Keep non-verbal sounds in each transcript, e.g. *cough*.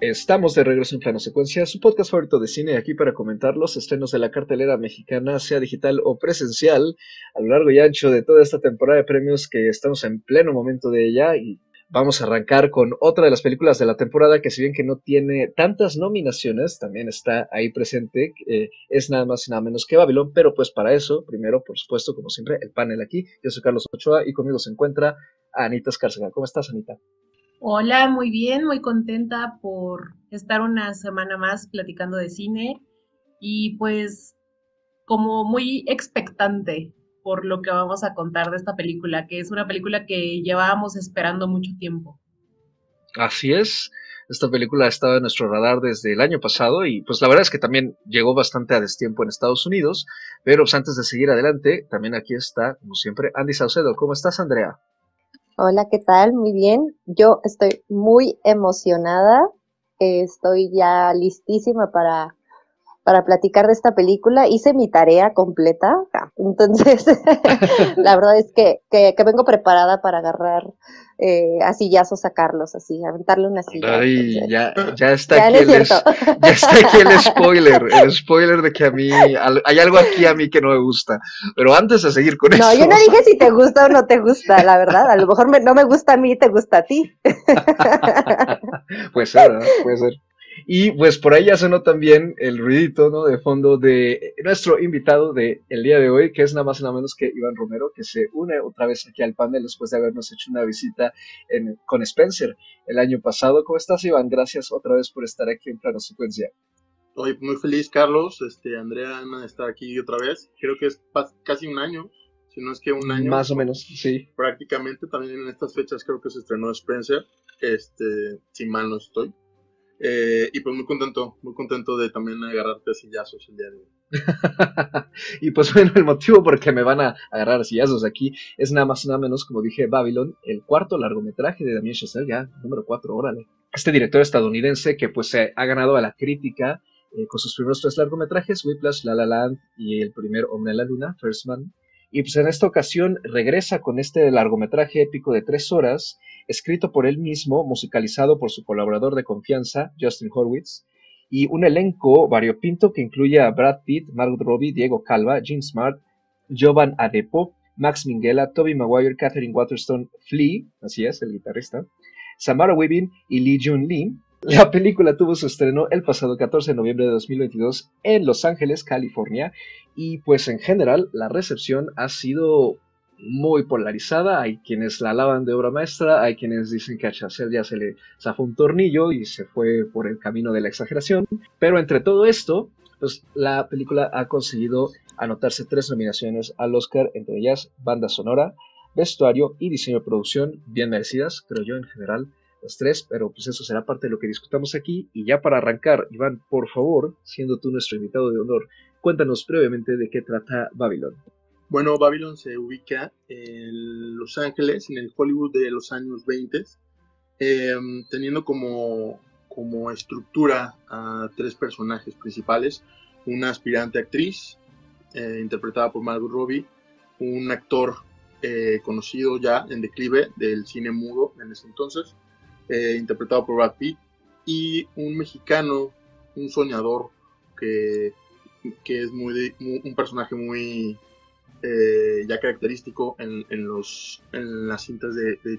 Estamos de regreso en Plano Secuencia, su podcast favorito de cine, aquí para comentar los estrenos de la cartelera mexicana, sea digital o presencial, a lo largo y ancho de toda esta temporada de premios que estamos en pleno momento de ella y vamos a arrancar con otra de las películas de la temporada que si bien que no tiene tantas nominaciones, también está ahí presente, eh, es nada más y nada menos que Babylon, pero pues para eso, primero, por supuesto, como siempre, el panel aquí, yo soy Carlos Ochoa y conmigo se encuentra Anita Escárcega. ¿Cómo estás, Anita? Hola, muy bien, muy contenta por estar una semana más platicando de cine y pues como muy expectante por lo que vamos a contar de esta película, que es una película que llevábamos esperando mucho tiempo. Así es, esta película ha estado en nuestro radar desde el año pasado y pues la verdad es que también llegó bastante a destiempo en Estados Unidos, pero pues, antes de seguir adelante, también aquí está, como siempre, Andy Saucedo. ¿Cómo estás, Andrea? Hola, ¿qué tal? Muy bien. Yo estoy muy emocionada. Estoy ya listísima para, para platicar de esta película. Hice mi tarea completa. *laughs* Entonces, *laughs* la verdad es que, que, que vengo preparada para agarrar eh, a sillazos sacarlos, así, aventarle una silla. Ay, ya, *laughs* ya, está aquí el ya está aquí el spoiler, el spoiler de que a mí, hay algo aquí a mí que no me gusta. Pero antes de seguir con eso. No, yo no dije si te *laughs* gusta o no te gusta, la verdad. A lo mejor no me gusta a mí, te gusta a ti. *laughs* puede ser, ¿no? puede ser. Y pues por ahí ya sonó también el ruidito ¿no? de fondo de nuestro invitado del el día de hoy, que es nada más y nada menos que Iván Romero, que se une otra vez aquí al panel después de habernos hecho una visita en, con Spencer el año pasado. ¿Cómo estás, Iván? Gracias otra vez por estar aquí en Plano Secuencia. Estoy muy feliz, Carlos. Este, Andrea, Ana, de estar aquí otra vez. Creo que es casi un año, si no es que un año. Más o menos, sí. Prácticamente, también en estas fechas creo que se estrenó Spencer, este, si mal no estoy. Eh, y pues muy contento, muy contento de también agarrarte sillazos el día de hoy. *laughs* y pues bueno, el motivo por el que me van a agarrar sillazos aquí es nada más nada menos, como dije, Babylon, el cuarto largometraje de Damien Chazelle, ya, número cuatro, órale. Este director estadounidense que pues se ha ganado a la crítica eh, con sus primeros tres largometrajes, Whiplash, La La Land y el primer Hombre en la Luna, First Man. Y pues en esta ocasión regresa con este largometraje épico de tres horas escrito por él mismo, musicalizado por su colaborador de confianza, Justin Horwitz, y un elenco variopinto que incluye a Brad Pitt, Margot Robbie, Diego Calva, Gene Smart, Jovan Adepo, Max Minghella, Toby Maguire, Catherine Waterstone, Flea, así es, el guitarrista, Samara Weaving y Lee Jun Lee. La película tuvo su estreno el pasado 14 de noviembre de 2022 en Los Ángeles, California, y pues en general la recepción ha sido muy polarizada. Hay quienes la alaban de obra maestra, hay quienes dicen que a Chazelle ya se le zafó un tornillo y se fue por el camino de la exageración. Pero entre todo esto, pues la película ha conseguido anotarse tres nominaciones al Oscar, entre ellas banda sonora, vestuario y diseño de producción, bien merecidas, creo yo en general las tres, pero pues eso será parte de lo que discutamos aquí. Y ya para arrancar, Iván, por favor, siendo tú nuestro invitado de honor, cuéntanos brevemente de qué trata Babylon. Bueno, Babylon se ubica en Los Ángeles, en el Hollywood de los años 20, em, teniendo como, como estructura a tres personajes principales, una aspirante actriz, eh, interpretada por Margot Robbie, un actor eh, conocido ya en declive del cine mudo en ese entonces, eh, interpretado por Brad Pitt, y un mexicano, un soñador que, que es muy, un personaje muy eh, ya característico en, los, en las cintas de, de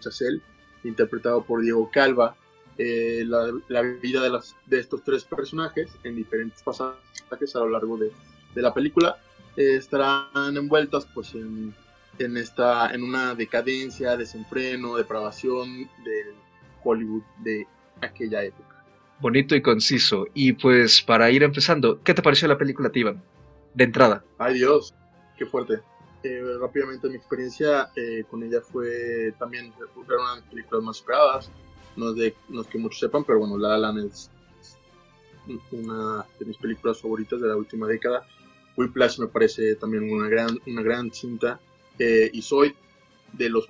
interpretado por Diego Calva. Eh, la, vida de, las, de estos tres personajes en diferentes pasajes a lo largo de, la película estarán envueltas pues en, en, esta, en una decadencia, desenfreno, depravación del Hollywood de aquella época. Bonito y conciso. Y pues para ir empezando, ¿qué te pareció la película, Tivan? De entrada. Ay Dios, qué fuerte. Eh, rápidamente mi experiencia eh, con ella fue también era una de las películas más esperadas no es de no que muchos sepan pero bueno La La es una de mis películas favoritas de la última década Whiplash me parece también una gran una gran cinta eh, y soy de los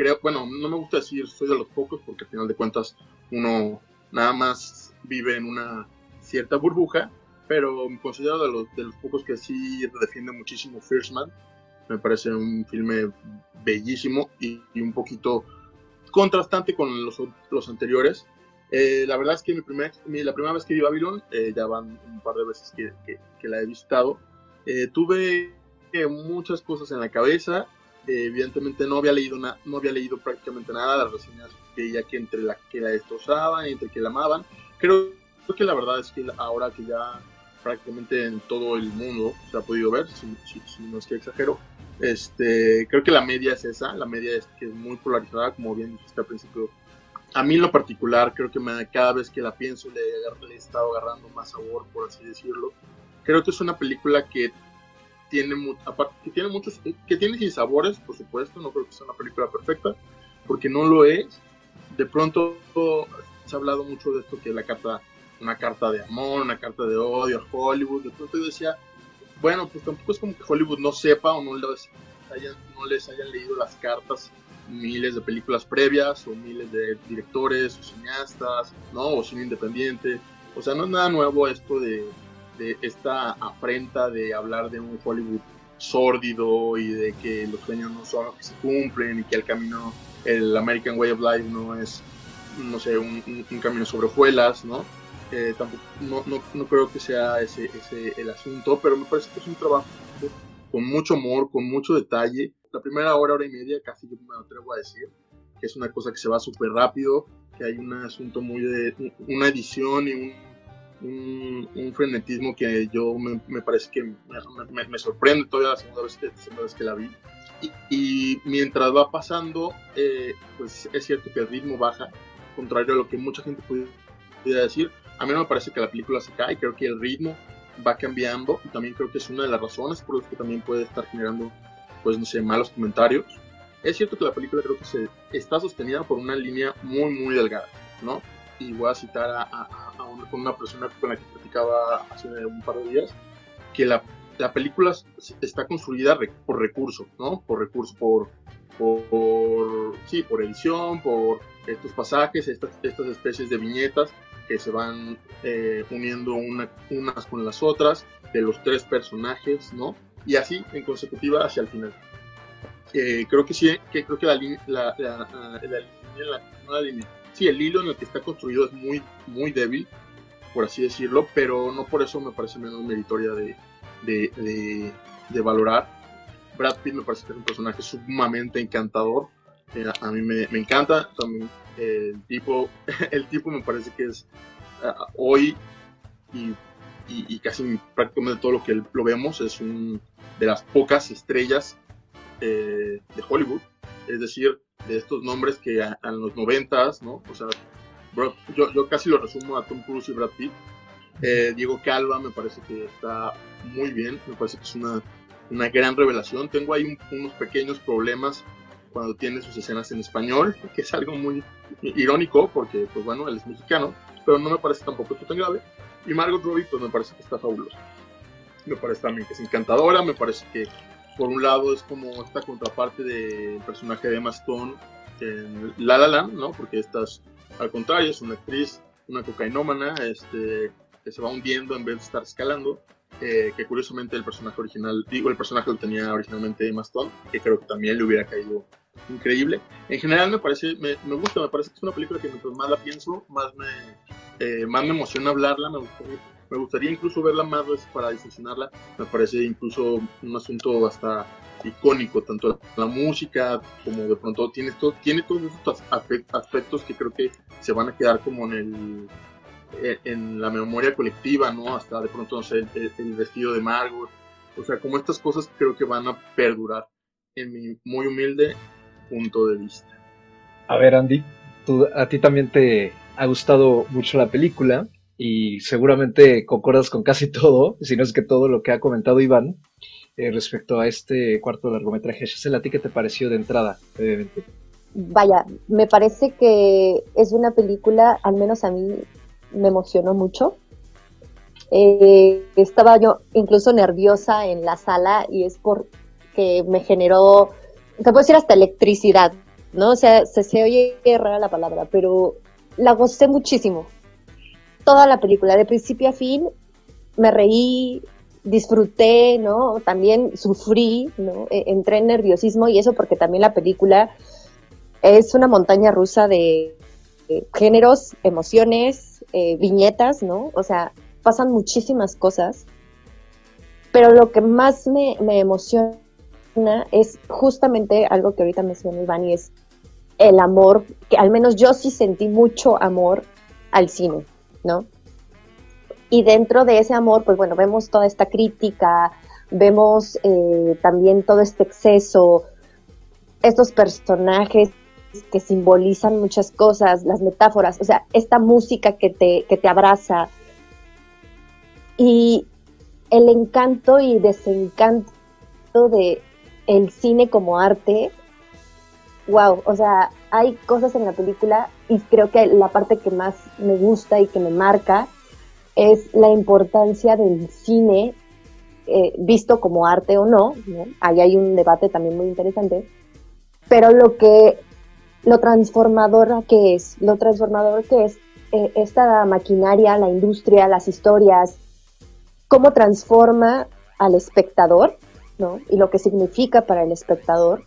creo bueno no me gusta decir soy de los pocos porque al final de cuentas uno nada más vive en una cierta burbuja pero me considero de los, de los pocos que sí defiende muchísimo First Man me parece un filme bellísimo y, un poquito contrastante con los, los, anteriores. Eh, la verdad es que mi primer, la primera vez que vi Babylon, eh, ya van un par de veces que, que, la he visitado, eh, tuve muchas cosas en la cabeza. Evidentemente no había leído no había leído prácticamente nada las reseñas veía que entre la que la destrozaban entre que la amaban. Creo, que la verdad es que ahora que ya prácticamente en todo el mundo se ha podido ver, si, si, no es que exagero, este, creo que la media es esa, la media es que es muy polarizada, como bien dijiste al principio a mí en lo particular creo que me, cada vez que la pienso le, he estado agarrando más sabor, por así decirlo. Creo que es una película que tiene, aparte, que tiene muchos, que tiene sin sabores, por supuesto, no creo que sea una película perfecta, porque no lo es. De pronto se ha hablado mucho de esto que la carta, una carta de amor, una carta de odio a Hollywood. De pronto yo decía, bueno, pues tampoco es como que Hollywood no sepa o no les hayan, no les hayan leído las cartas miles de películas previas o miles de directores o cineastas, ¿no? O cine independiente. O sea, no es nada nuevo esto de, de esta afrenta de hablar de un Hollywood sórdido y de que los sueños no son los que se cumplen y que el camino, el American Way of Life no es, no sé, un, camino sobre hojuelas, ¿no? Eh, tampoco, no, no, no, creo que sea ese, ese el asunto, pero me parece que es un trabajo con mucho amor, con mucho detalle, la primera hora, hora y media, casi yo me atrevo a decir, que es una cosa que se va súper rápido, que hay un asunto muy de una edición y un, un, frenetismo que yo me, parece que me, me, sorprende todavía la segunda vez que, la segunda vez que la vi. Y, mientras va pasando, eh, pues es cierto que el ritmo baja, contrario a lo que mucha gente pudiera decir. A mí no me parece que la película se cae, creo que el ritmo va cambiando y también creo que es una de las razones por las que también puede estar generando pues no sé, malos comentarios. Es cierto que la película creo que se está sostenida por una línea muy, muy delgada, ¿no? Y voy a citar a, una, persona con la que platicaba hace un par de días, que la, la película está construida por recursos, ¿no? Por recursos, por, por, sí, por edición, por estos pasajes, estas, estas especies de viñetas que se van eh, uniendo una, unas con las otras, de los tres personajes, ¿no? y así en consecutiva hacia el final. Eh, creo que sí, que creo que la línea, la, la, línea, sí, el hilo en el que está construido es muy, muy débil, por así decirlo, pero no por eso me parece menos meritoria de, de, de, valorar. Brad Pitt me parece que es un personaje sumamente encantador, eh, a mí me, encanta, también el tipo, *laughs* el tipo me parece que es ah, hoy y y, casi prácticamente todo lo que lo vemos es un, de las pocas estrellas eh, de Hollywood, es decir, de estos nombres que en los noventas, ¿no? O sea, yo, yo, casi lo resumo a Tom Cruise y Brad Pitt. Eh, Diego Calva me parece que está muy bien, me parece que es una, una gran revelación. Tengo ahí unos pequeños problemas cuando tiene sus escenas en español, *laughs* que es algo muy irónico porque, pues bueno, él es mexicano, pero no me parece tampoco tan grave. Y Margot Robbie, pues me parece que está fabulosa. Me parece también que es encantadora, me parece que por un lado es como esta contraparte del personaje de Emma Stone en La La Land, ¿no? Porque esta es, al contrario, es una actriz, una cocainómana, este, que se va hundiendo en vez de estar escalando. Eh, que curiosamente el personaje original, digo, el personaje lo tenía originalmente Emma Stone, que creo que también le hubiera caído increíble. En general me parece, me, gusta, me parece que es una película que mientras más la pienso, más me, eh, más me emociona hablarla, me gustaría, me gustaría incluso verla más veces para diseccionarla, me parece incluso un asunto hasta icónico, tanto la, música como de pronto tiene, todo, tiene todos estos aspectos que creo que se van a quedar como en el eh, en la memoria colectiva, ¿no? Hasta de pronto, no sé, el, vestido de Margot, o sea, como estas cosas creo que van a perdurar en mi muy humilde punto de vista. A ver, Andy, tú, a ti también te, ha gustado mucho la película y seguramente concordas con casi *laughs* todo, si no es que todo lo que ha comentado Iván eh, respecto a este cuarto largometraje. Gisela, ¿a ti qué te pareció de entrada, brevemente? Vaya, me parece que es una película, al menos a mí me emocionó mucho. Eh, estaba yo incluso nerviosa en la sala y es porque me generó, te puedo decir hasta electricidad, ¿no? O sea, se, se oye rara la palabra, pero la gocé muchísimo. Toda la película, de principio a fin, me reí, disfruté, ¿no? También sufrí, ¿no? E, entré en nerviosismo y eso porque también la película es una montaña rusa de géneros, emociones, eh, viñetas, ¿no? O sea, pasan muchísimas cosas, pero lo que más me, me emociona es justamente algo que ahorita mencionó Iván y es el amor, que al menos yo sí sentí mucho amor al cine, ¿no? Y dentro de ese amor, pues bueno, vemos toda esta crítica, vemos eh, también todo este exceso, estos personajes que simbolizan muchas cosas, las metáforas, o sea, esta música que te, que te abraza y el encanto y desencanto de el cine como arte, wow, o sea, hay cosas en la película y creo que la parte que más me gusta y que me marca es la importancia del cine eh, visto como arte o no, ahí hay un debate también muy interesante, pero lo que, lo transformador que es, lo transformador que es eh, esta maquinaria, la industria, las historias, cómo transforma al espectador, ¿no? Y lo que significa para el espectador,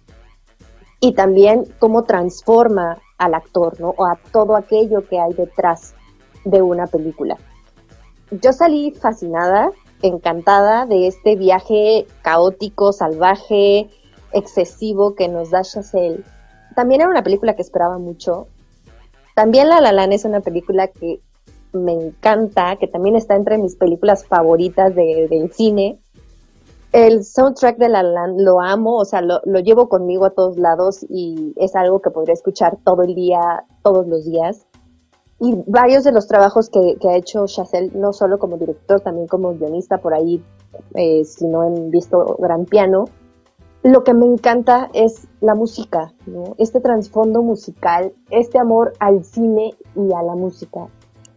y también cómo transforma al actor, ¿no? O a todo aquello que hay detrás de una película. Yo salí fascinada, encantada de este viaje caótico, salvaje, excesivo que nos da Chazelle. También era una película que esperaba mucho. También La La Land es una película que me encanta, que también está entre mis películas favoritas de, del cine. El soundtrack de La La Land lo amo, o sea, lo, lo, llevo conmigo a todos lados y es algo que podría escuchar todo el día, todos los días y varios de los trabajos que, ha hecho Chazelle, no solo como director, también como guionista por ahí, eh, si no han visto Gran Piano, lo que me encanta es la música, este trasfondo musical, este amor al cine y a la música.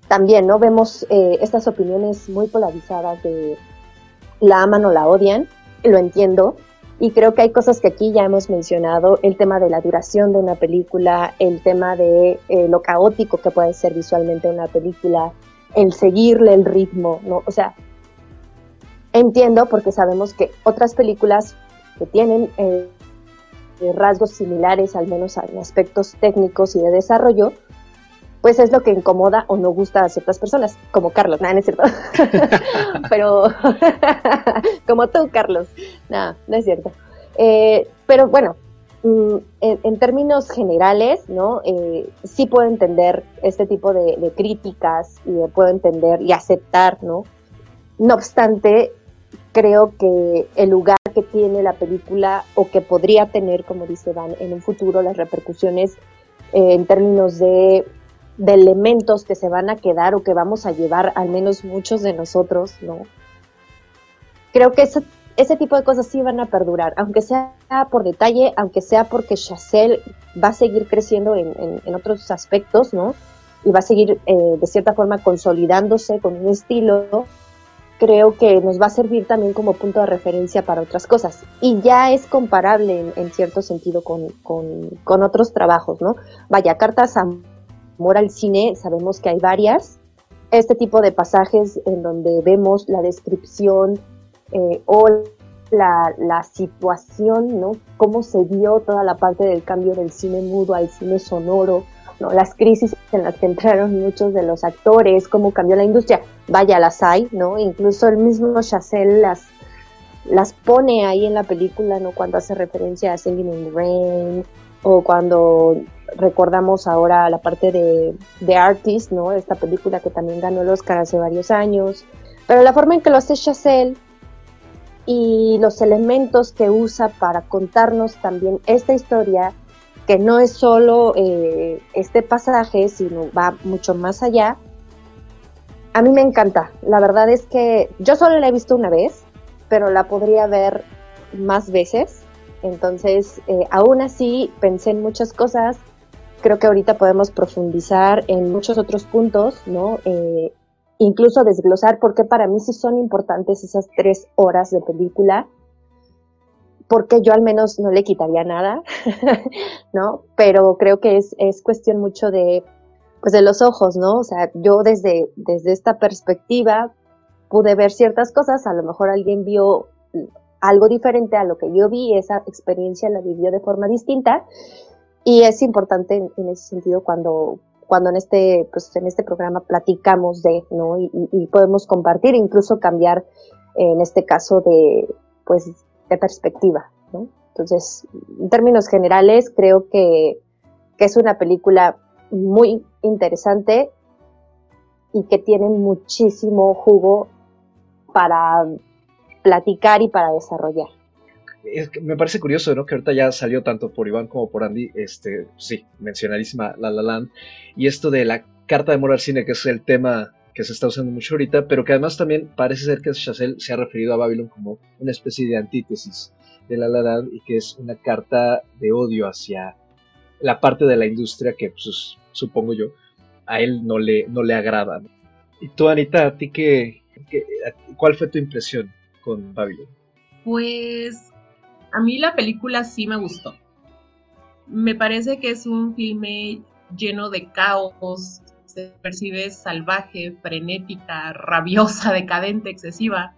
También, ¿no? Vemos eh, estas opiniones muy polarizadas de la aman o la odian, lo entiendo, y creo que hay cosas que aquí ya hemos mencionado, el tema de la duración de una película, el tema de eh, lo caótico que puede ser visualmente una película, el seguirle el ritmo, ¿no? O sea, entiendo porque sabemos que otras películas que tienen eh, rasgos similares, al menos en aspectos técnicos y de desarrollo, pues es lo que incomoda o no gusta a ciertas personas, como Carlos, nada, no es cierto. *laughs* pero, *laughs* como tú, Carlos, nada, no es cierto. Eh, pero bueno, mm, en, términos generales, ¿no? Eh, sí puedo entender este tipo de, críticas y puedo entender y aceptar, ¿no? No obstante, creo que el lugar que tiene la película o que podría tener, como dice Van, en un futuro las repercusiones eh, en términos de de elementos que se van a quedar o que vamos a llevar, al menos muchos de nosotros, ¿no? Creo que ese, ese tipo de cosas sí van a perdurar, aunque sea por detalle, aunque sea porque Chazelle va a seguir creciendo en, en, otros aspectos, ¿no? Y va a seguir eh, de cierta forma consolidándose con un estilo, creo que nos va a servir también como punto de referencia para otras cosas. Y ya es comparable en, cierto sentido con, con, con, otros trabajos, ¿no? Vaya, Cartas a amor al cine, sabemos que hay varias. Este tipo de pasajes en donde vemos la descripción eh, o la, situación, ¿no? Cómo se dio toda la parte del cambio del cine mudo al cine sonoro, ¿no? Las crisis en las que entraron muchos de los actores, cómo cambió la industria. Vaya, las hay, ¿no? Incluso el mismo Chazelle las, las pone ahí en la película, ¿no? Cuando hace referencia a Singing in the Rain o cuando recordamos ahora la parte de, The Artist, ¿no? Esta película que también ganó el Oscar hace varios años. Pero la forma en que lo hace Chazelle y los elementos que usa para contarnos también esta historia, que no es solo eh, este pasaje, sino va mucho más allá, a mí me encanta. La verdad es que yo solo la he visto una vez, pero la podría ver más veces. Entonces, eh, aún así, pensé en muchas cosas creo que ahorita podemos profundizar en muchos otros puntos, ¿no? Eh, incluso desglosar por qué para mí sí son importantes esas tres horas de película, porque yo al menos no le quitaría nada, *laughs* ¿no? Pero creo que es, es cuestión mucho de, pues de los ojos, ¿no? O sea, yo desde, desde esta perspectiva pude ver ciertas cosas, a lo mejor alguien vio algo diferente a lo que yo vi, esa experiencia la vivió de forma distinta, y es importante en, ese sentido cuando cuando en este, pues, en este programa platicamos de, ¿no? Y, y podemos compartir, incluso cambiar, en este caso, de, pues, de perspectiva. Entonces, en términos generales, creo que, que es una película muy interesante y que tiene muchísimo jugo para platicar y para desarrollar. Me parece curioso, ¿no? Que ahorita ya salió tanto por Iván como por Andy, este, sí, mencionadísima La La Land, y esto de la carta de amor al cine, que es el tema que se está usando mucho ahorita, pero que además también parece ser que Chazelle se ha referido a Babylon como una especie de antítesis de La La Land y que es una carta de odio hacia la parte de la industria que, pues, supongo yo, a él no le, no le agrada. Y tú, Anita, ¿a ti qué, cuál fue tu impresión con Babylon? Pues a mí la película sí me gustó. Me parece que es un filme lleno de caos, se percibe salvaje, frenética, rabiosa, *laughs* decadente, excesiva.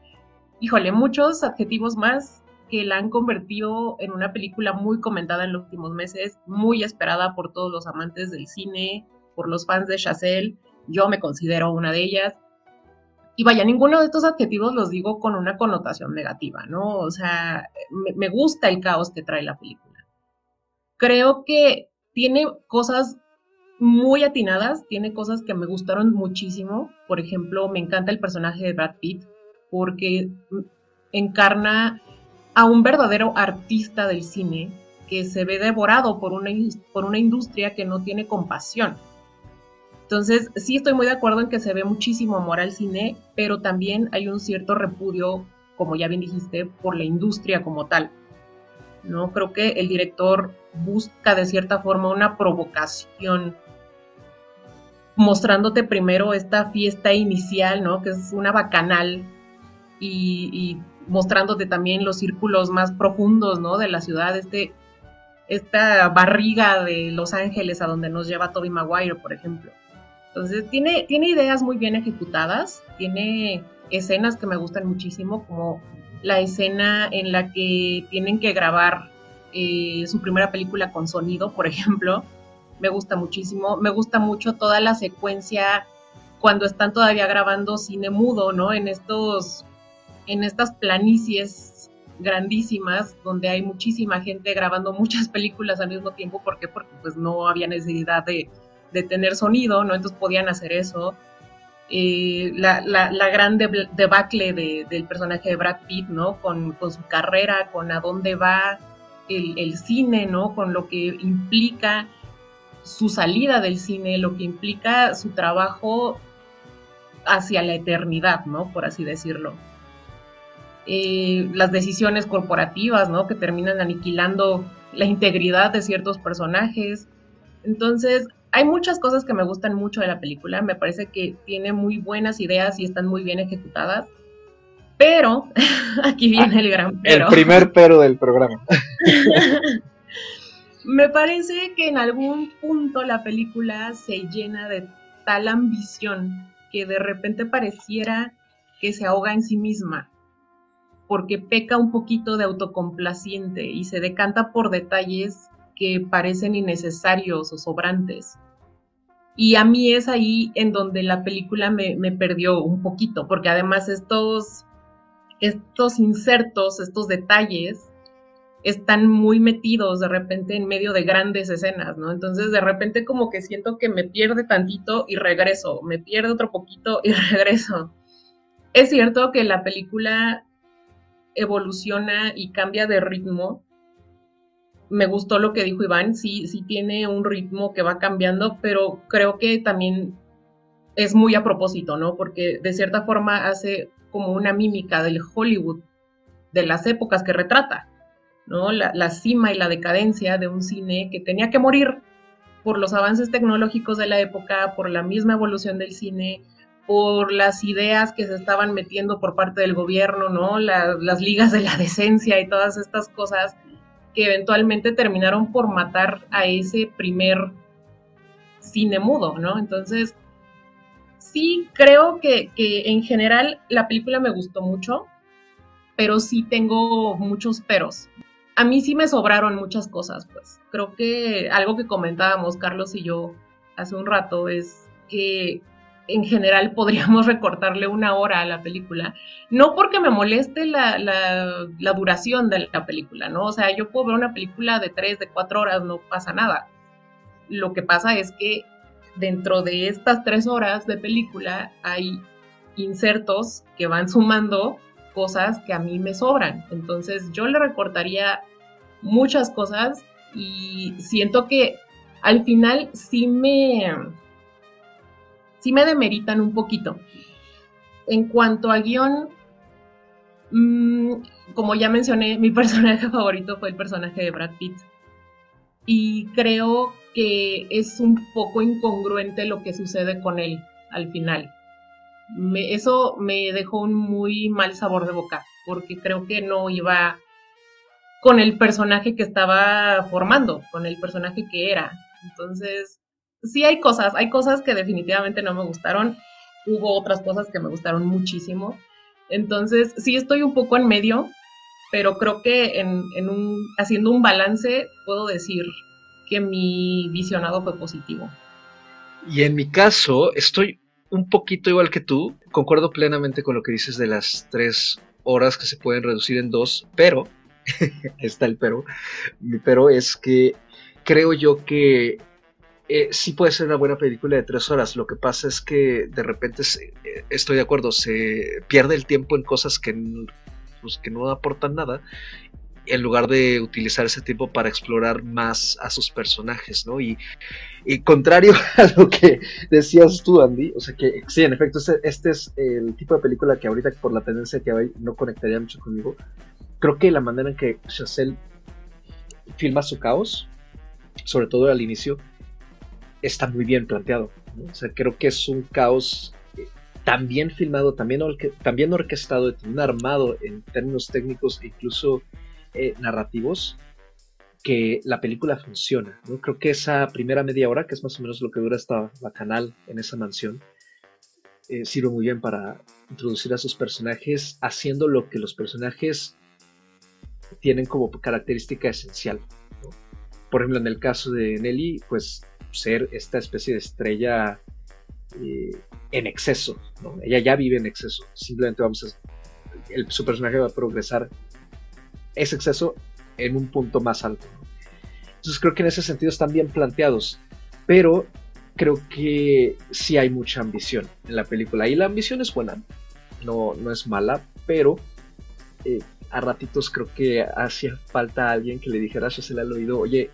Híjole, muchos adjetivos más que la han convertido en una película muy comentada en los últimos meses, muy esperada por todos los amantes del cine, por los fans de Chazelle. Yo me considero una de ellas. Y vaya, ninguno de estos adjetivos los digo con una connotación negativa, ¿no? O sea, me, gusta el caos que trae la película. Creo que tiene cosas muy atinadas, tiene cosas que me gustaron muchísimo. Por ejemplo, me encanta el personaje de Brad Pitt porque encarna a un verdadero artista del cine que se ve devorado por una, por una industria que no tiene compasión. Entonces, sí estoy muy de acuerdo en que se ve muchísimo amor al cine, pero también hay un cierto repudio, como ya bien dijiste, por la industria como tal. ¿no? Creo que el director busca de cierta forma una provocación, mostrándote primero esta fiesta inicial, ¿no? Que es una bacanal y, mostrándote también los círculos más profundos, ¿no? De la ciudad, este, esta barriga de Los Ángeles a donde nos lleva Toby Maguire, por ejemplo. Entonces, tiene, tiene ideas muy bien ejecutadas, tiene escenas que me gustan muchísimo, como la escena en la que tienen que grabar eh, su primera película con sonido, por ejemplo. Me gusta muchísimo. Me gusta mucho toda la secuencia cuando están todavía grabando cine mudo, ¿no? En estos en estas planicies grandísimas donde hay muchísima gente grabando muchas *laughs* películas al mismo tiempo. ¿Por qué? Porque pues no había necesidad de, tener sonido, ¿no? Entonces podían hacer eso. Eh, la, la, gran debacle del personaje de Brad Pitt, ¿no? Con, su carrera, con a dónde va el, el, cine, ¿no? Con lo que implica su salida del cine, lo que implica su trabajo hacia la eternidad, ¿no? Por así decirlo. Eh, las decisiones corporativas, ¿no? Que terminan aniquilando la integridad de ciertos personajes. Entonces, hay muchas cosas que me gustan mucho de la película. Me parece que tiene muy buenas ideas y están muy bien ejecutadas. Pero, *laughs* aquí viene el gran pero. El primer pero del programa. *laughs* me parece que en algún punto la película se llena de tal ambición que de repente pareciera que se ahoga en sí misma porque peca un poquito de autocomplaciente y se decanta por detalles que parecen innecesarios o sobrantes. Y a mí es ahí en donde la película me, perdió un poquito, porque además estos, estos insertos, estos detalles, están muy metidos de repente en medio de grandes escenas, ¿no? Entonces de repente como que siento que me pierde tantito y regreso, me pierde otro poquito y *laughs* regreso. Es cierto que la película evoluciona y cambia de ritmo. Me gustó lo que dijo Iván, sí, sí tiene un ritmo que va cambiando, pero creo que también es muy a propósito, ¿no? Porque de cierta forma hace como una mímica del Hollywood, de las épocas que retrata, ¿no? La, la cima y la decadencia de un cine que tenía que morir por los avances tecnológicos de la época, por la misma evolución del cine, por las ideas que se estaban metiendo por parte del gobierno, ¿no? las ligas de la decencia y todas estas cosas que eventualmente terminaron por matar a ese primer cine mudo, ¿no? Entonces, sí creo que, que en general la película me gustó mucho, pero sí tengo muchos peros. A mí sí me sobraron muchas cosas, pues. Creo que algo que comentábamos Carlos y yo hace un rato es que en general podríamos recortarle una hora a la película. No porque me moleste la, la, duración de la película, ¿no? O sea, yo puedo ver una película de tres, de cuatro horas, no pasa nada. Lo que pasa es que dentro de estas tres horas de película hay insertos que van sumando cosas que a mí me sobran. Entonces yo le recortaría muchas cosas y siento que al final sí me sí me demeritan un poquito. En cuanto a guion, mm, como ya mencioné, *laughs* mi personaje favorito fue el personaje de Brad Pitt. Y creo que es un poco incongruente lo que sucede con él al final. eso me dejó un muy mal sabor de boca, porque creo que no iba con el personaje que estaba formando, con el personaje que era. Entonces, sí hay cosas, hay cosas que definitivamente no me gustaron, hubo otras cosas que me gustaron muchísimo. Entonces, sí estoy un poco en medio, pero creo que en, un, haciendo un balance puedo decir que mi visionado fue positivo. Y en mi caso, estoy un poquito igual que tú, concuerdo plenamente con lo que dices de las tres horas que se pueden reducir en dos, pero, *laughs* está el pero, mi pero es que creo yo que eh, sí puede ser una buena película de tres horas. Lo que pasa es que de repente, eh, estoy de acuerdo, se pierde el tiempo en cosas que, pues, que no aportan nada en lugar de utilizar ese tiempo para explorar más a sus personajes, ¿no? Y, contrario *laughs* a lo que decías tú, Andy, o sea que sí, en efecto, este, este, es el tipo de película que ahorita por la tendencia que hay no conectaría mucho conmigo. Creo que la manera en que Chazelle filma su caos, sobre todo al inicio, está muy bien planteado. Creo que es un caos eh, tan bien filmado, también, también orquestado, también armado en términos técnicos e incluso eh, narrativos, que la película funciona. Creo que esa primera media hora, que es más o menos lo que dura esta canal en esa mansión, eh, sirve muy bien para introducir a sus personajes, haciendo lo que los personajes tienen como característica esencial. Por ejemplo, en el caso de Nelly, pues ser esta especie de estrella eh, en exceso. Ella ya vive en exceso. Simplemente vamos a. El, su personaje va a progresar ese exceso en un punto más alto. Entonces creo que en ese sentido están bien planteados. Pero creo que sí hay mucha ambición en la película. Y la ambición es buena. No, no es mala. Pero. Eh, a ratitos creo que hacía falta alguien que le dijera a le al oído, oye,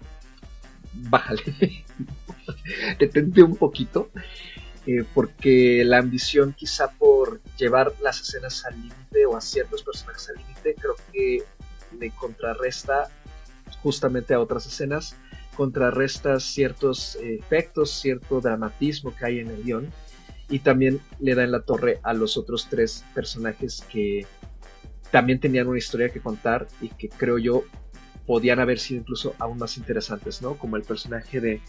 bájale, *laughs* detente un poquito, eh, porque la ambición quizá por llevar las escenas al límite o a ciertos personajes al límite, creo que le contrarresta justamente a otras escenas, contrarresta ciertos efectos, cierto dramatismo que hay en el guion, y también le da en la torre a los otros tres personajes que también tenían una historia que contar y que creo yo podían haber sido incluso aún más interesantes, ¿no? Como el personaje de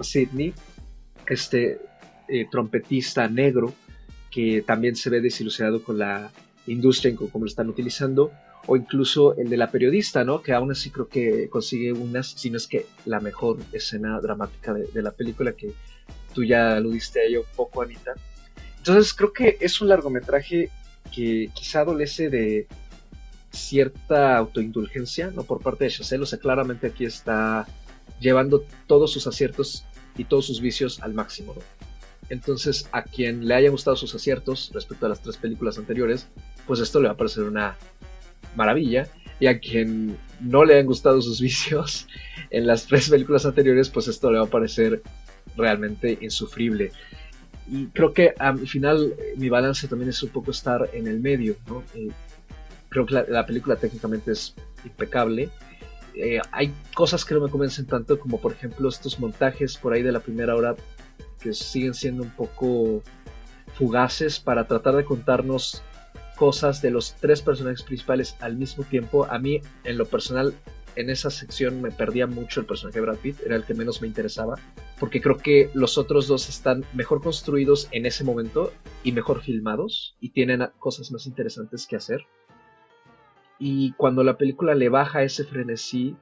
Sidney, este eh, trompetista negro que también se ve desilusionado con la industria en cómo lo están utilizando, o incluso el de la periodista, ¿no? Que aún así creo que consigue unas, si no es que la mejor escena dramática de, la película, que tú ya aludiste a ello un poco, Anita. Entonces creo que es un largometraje que quizá adolece de cierta autoindulgencia, ¿no? Por parte de Chazelle, o sea, claramente aquí está llevando todos sus aciertos y todos sus vicios al máximo, Entonces, a quien le hayan gustado sus aciertos respecto a las tres películas anteriores, pues esto le va a parecer una maravilla. Y a quien no le hayan gustado sus *laughs* vicios en las tres películas anteriores, pues esto le va a parecer realmente insufrible. Y creo que al final mi balance también es un poco estar en el medio, ¿no? Eh, creo que la, película técnicamente es impecable. Eh, hay cosas que no me convencen tanto como por ejemplo estos montajes por ahí de la primera hora que siguen siendo un poco fugaces para tratar de contarnos cosas de los tres personajes principales al mismo tiempo. A mí en lo personal en esa sección me perdía mucho el personaje de Brad Pitt, era el que menos me interesaba, porque creo que los otros dos están mejor construidos en ese momento y mejor filmados y tienen cosas más interesantes que hacer. Y cuando la película le baja ese frenesí,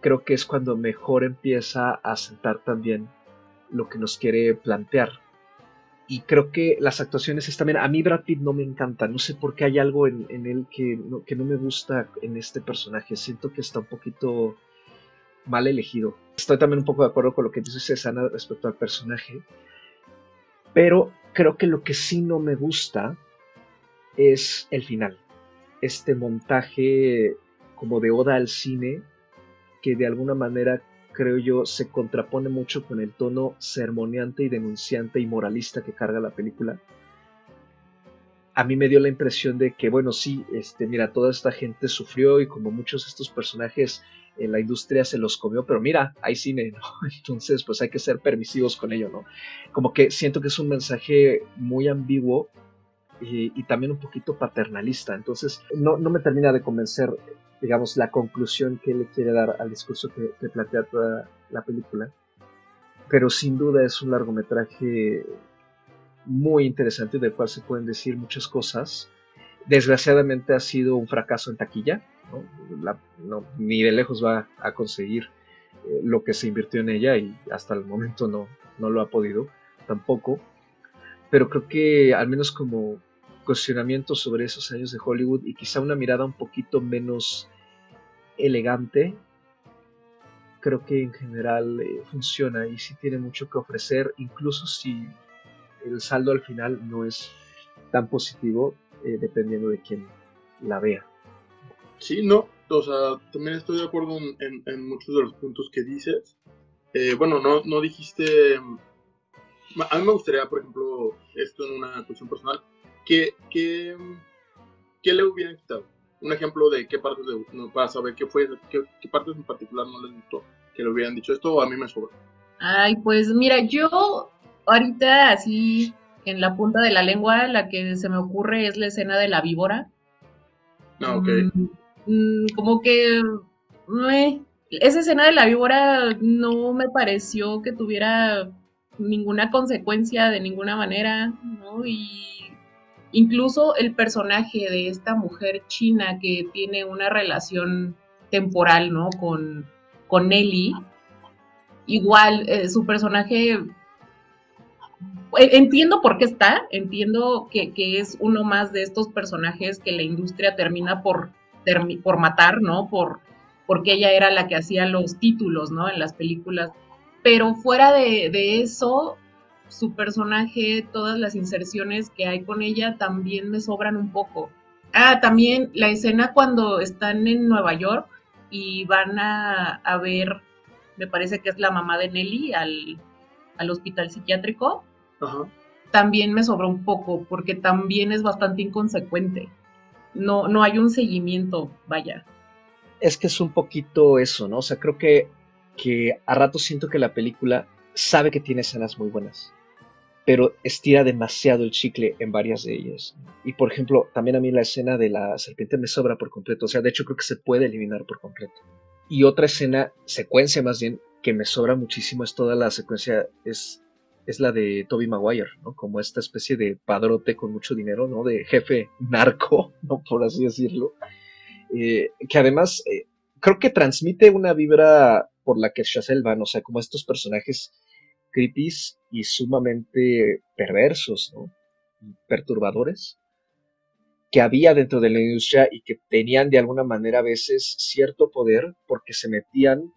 creo que es cuando mejor empieza a sentar también lo que nos quiere plantear. Y creo que las actuaciones están bien. A mí Brad Pitt no me encanta. No sé por qué hay algo en, él que no, que no me gusta en este personaje. Siento que está un poquito mal elegido. Estoy también un poco de acuerdo con lo que dice Cesana respecto al personaje. Pero creo que lo que sí no me gusta es el final. Este montaje como de oda al cine que de alguna manera creo yo se contrapone mucho con el tono sermoneante y denunciante y moralista que carga la película. A mí me dio la impresión de que, bueno, sí, este, mira, toda esta gente sufrió y como muchos de estos personajes en la industria se los comió, pero mira, hay cine. *laughs* Entonces, pues hay que ser permisivos con ello, ¿no? Como que siento que es un mensaje muy ambiguo y, también un poquito paternalista. Entonces, no, no me termina de convencer digamos, la conclusión que le quiere dar al discurso que, plantea toda la película. Pero sin duda es un largometraje muy interesante del cual se pueden decir muchas cosas. Desgraciadamente ha sido un fracaso en taquilla, ¿no? ni de lejos va a conseguir eh, lo que se invirtió en ella y hasta el momento no, no lo ha podido tampoco. Pero creo que al menos como cuestionamiento sobre esos años de Hollywood y quizá una mirada un poquito menos elegante, creo que en general eh, funciona y sí tiene mucho que ofrecer, incluso si el saldo al final no es tan positivo, eh, dependiendo de quién la vea. Sí, no, o sea, también estoy de acuerdo en, muchos de los puntos que dices. Eh, bueno, no, no dijiste... A mí me gustaría, por ejemplo, esto en una cuestión personal, que, que, que le hubieran quitado un ejemplo de qué partes gustó, para saber qué fue, qué, partes en particular no les gustó, que le hubieran dicho esto a mí me sobra. Ay, pues mira, yo ahorita así en la punta de la lengua, la que se me ocurre es la escena de la víbora. Ah, ok. Mm, mm, como que esa escena de la víbora no me pareció que tuviera ninguna consecuencia de ninguna manera, ¿no? Y Incluso el personaje de esta mujer china que tiene una relación temporal, ¿no? Con, con Nelly. Igual, eh, su personaje eh, entiendo por qué está, entiendo que, es uno más de estos personajes que la industria termina por, por matar, ¿no? Por, porque ella era la que hacía los títulos, ¿no? En las películas. Pero fuera de, de eso, su personaje, todas las inserciones que hay con ella también me sobran un poco. Ah, también la escena cuando están en Nueva York y van a, ver, me parece que es la mamá de Nelly al, hospital psiquiátrico. También me sobró un poco porque también es bastante inconsecuente. No, no hay un seguimiento, vaya. Es que es un poquito eso, ¿no? O sea, creo que, que a rato siento que la película sabe que tiene escenas muy buenas pero estira demasiado el chicle en varias de ellas. Y por ejemplo, también a mí la escena de la serpiente me sobra por completo, o sea, de hecho creo que se puede eliminar por completo. Y otra escena, secuencia más bien, que me sobra muchísimo es toda la secuencia, es, es la de Toby Maguire, ¿no? Como esta especie de padrote con mucho dinero, ¿no? De jefe narco, *laughs* ¿no? Por así decirlo. Eh, que además eh, creo que transmite una vibra por la que Chazelle van, o sea, como estos personajes creepies y sumamente perversos, ¿no? perturbadores, que había dentro de la industria y que tenían de alguna manera a veces cierto poder porque se metían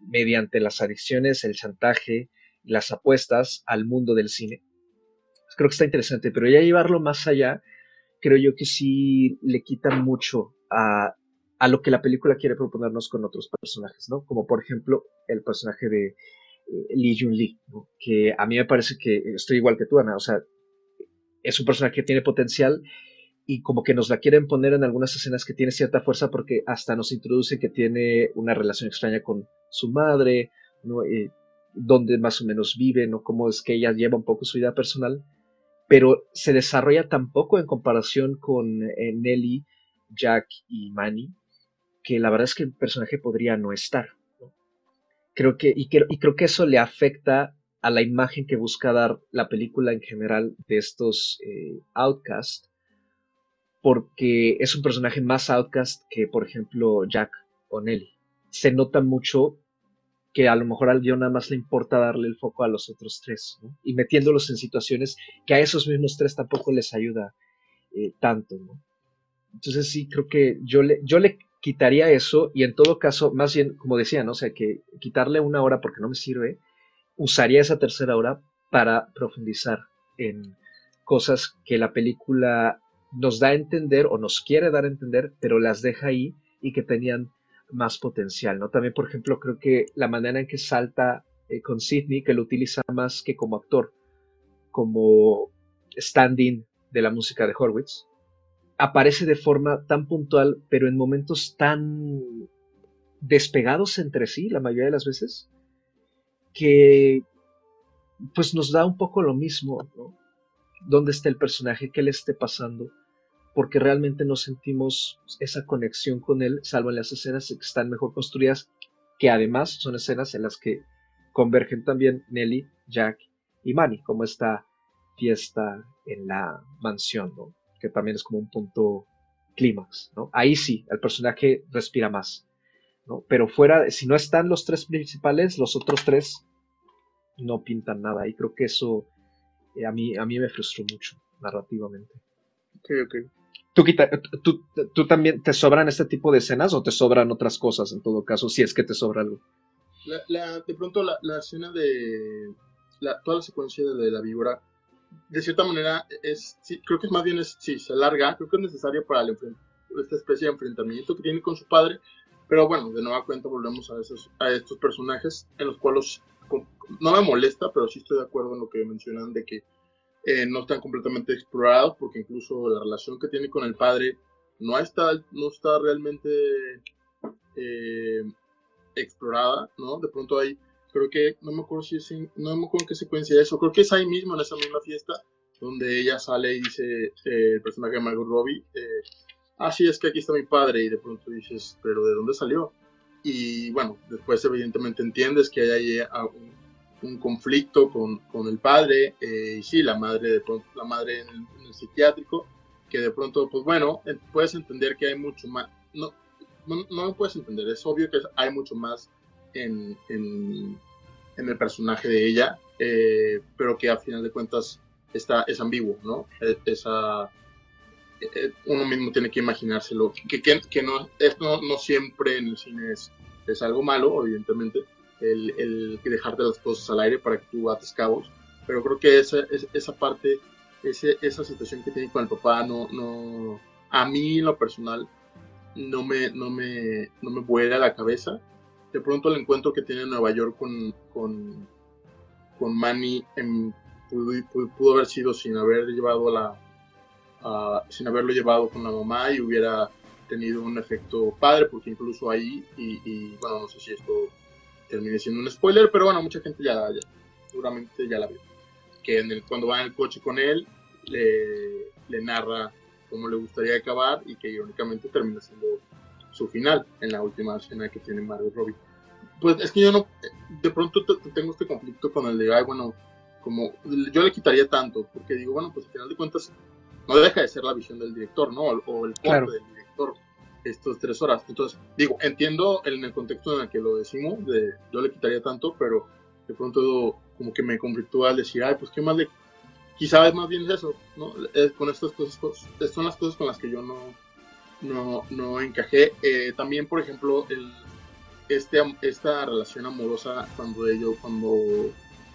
mediante las adicciones, el chantaje las apuestas al mundo del cine. Creo que está interesante, pero ya llevarlo más allá, creo yo que sí le quitan mucho a, a lo que la película quiere proponernos con otros personajes, ¿no? Como por ejemplo el personaje de Lee Jun Lee, que a mí me parece que estoy igual que tú, Ana, o sea, es un personaje que tiene potencial y como que nos la quieren poner en algunas escenas que tiene cierta fuerza porque hasta nos introduce que tiene una relación extraña con su madre, ¿no? Eh, dónde más o menos vive, ¿no? Cómo es que ella lleva un poco su vida personal, pero se desarrolla tan poco en comparación con eh, Nelly, Jack y Manny, que la verdad es que el personaje podría no estar. Creo que, y, creo que eso le afecta a la imagen que busca dar la película en general de estos eh, Outcast, porque es un personaje más Outcast que, por ejemplo, Jack o Nelly. Se nota mucho que a lo mejor al guion nada más le importa darle el foco a los otros tres, ¿no? y metiéndolos en situaciones que a esos mismos tres tampoco les ayuda eh, tanto. Entonces sí, creo que yo le quitaría eso y en todo caso, más bien, como decía, ¿no? o sea, que quitarle una hora porque no me sirve, usaría esa tercera hora para profundizar en cosas que la película nos da a entender o nos quiere dar a entender, pero las deja ahí y que tenían más potencial, ¿no? También, por ejemplo, creo que la manera en que salta eh, con Sidney, que lo utiliza más que como actor, como standing de la música de Horwitz, aparece de forma tan puntual, pero en momentos tan despegados entre sí, la mayoría de las veces, que pues nos da un poco lo mismo, ¿no? ¿Dónde está el personaje? ¿Qué le esté pasando? porque realmente no sentimos esa conexión con él, salvo en las escenas que están mejor construidas, que además son escenas en las que convergen también Nelly, Jack y Manny, como esta fiesta en la mansión, ¿no? Que también es como un punto clímax. ¿no? Ahí sí, el personaje respira más. ¿no? Pero fuera, si no están los tres principales, los otros tres no pintan nada. Y creo que eso eh, a, mí, a mí me frustró mucho narrativamente. Ok, ok. ¿Tú, tú, ¿Tú, también te sobran este tipo de escenas o te sobran otras cosas en todo caso, si es que te sobra algo? de pronto la, la escena de la, toda la secuencia de, la víbora, de cierta manera, es, creo que es más bien, es, sí, se alarga, creo que es necesario para esta especie de enfrentamiento que tiene con su padre, pero bueno, de nueva cuenta volvemos a, esos, a estos personajes en los cuales no me molesta, pero sí estoy de acuerdo en lo que mencionan de que eh, no están completamente explorados porque incluso la relación que tiene con el padre no está, no está realmente eh, explorada, ¿no? De pronto hay, creo que, no me acuerdo si es no me acuerdo en qué secuencia es eso, creo que es ahí mismo en esa misma fiesta donde ella sale y dice, eh, el personaje de Margot Robbie, ah, sí, es que aquí está mi padre y de pronto dices, pero ¿de dónde salió? Y bueno, después evidentemente entiendes que hay ahí un un conflicto con, con el padre eh, y sí, la madre, de la madre en el, psiquiátrico, que de pronto, pues bueno, puedes entender que hay mucho más, no, no, no puedes entender, es obvio que hay mucho más en, en, en el personaje de ella, eh, pero que a final de cuentas está, es ambiguo, ¿no? E, esa, e, e, uno mismo tiene que imaginárselo, que, que, que no, esto no siempre en el cine es, es algo malo, evidentemente, el, el dejarte las cosas al aire para que tú ates cabos. Pero creo que esa, esa parte, ese, esa situación que tiene con el papá, no, no, a mí lo personal, no me, no me, no me vuela la cabeza. De pronto el encuentro que tiene en Nueva York con, con, con Manny pudo, haber sido sin haber llevado la, sin haberlo llevado con la mamá y hubiera tenido un efecto padre, porque incluso ahí, y, y bueno, no sé si esto termine siendo un spoiler, pero bueno, mucha gente ya, seguramente ya la vio. Que en el, cuando va en el coche con él, le, le narra cómo le gustaría acabar y que irónicamente termina siendo su final en la última escena que tiene Mario Robbie. Pues es que yo no, de pronto tengo este conflicto con el de, ay, bueno, como yo le quitaría tanto, porque digo, bueno, pues al final de cuentas no deja de ser la visión del director, ¿no? O, el corte del director estas tres horas. Entonces, digo, entiendo en el contexto en el que lo decimos, de yo le quitaría tanto, pero de pronto como que me conflictúa al decir, ay, pues qué más le... Quizá es más bien eso, ¿no? con estas cosas, son las cosas con las que yo no, no, no encajé. Eh, también, por ejemplo, el, este, esta relación amorosa cuando ellos, cuando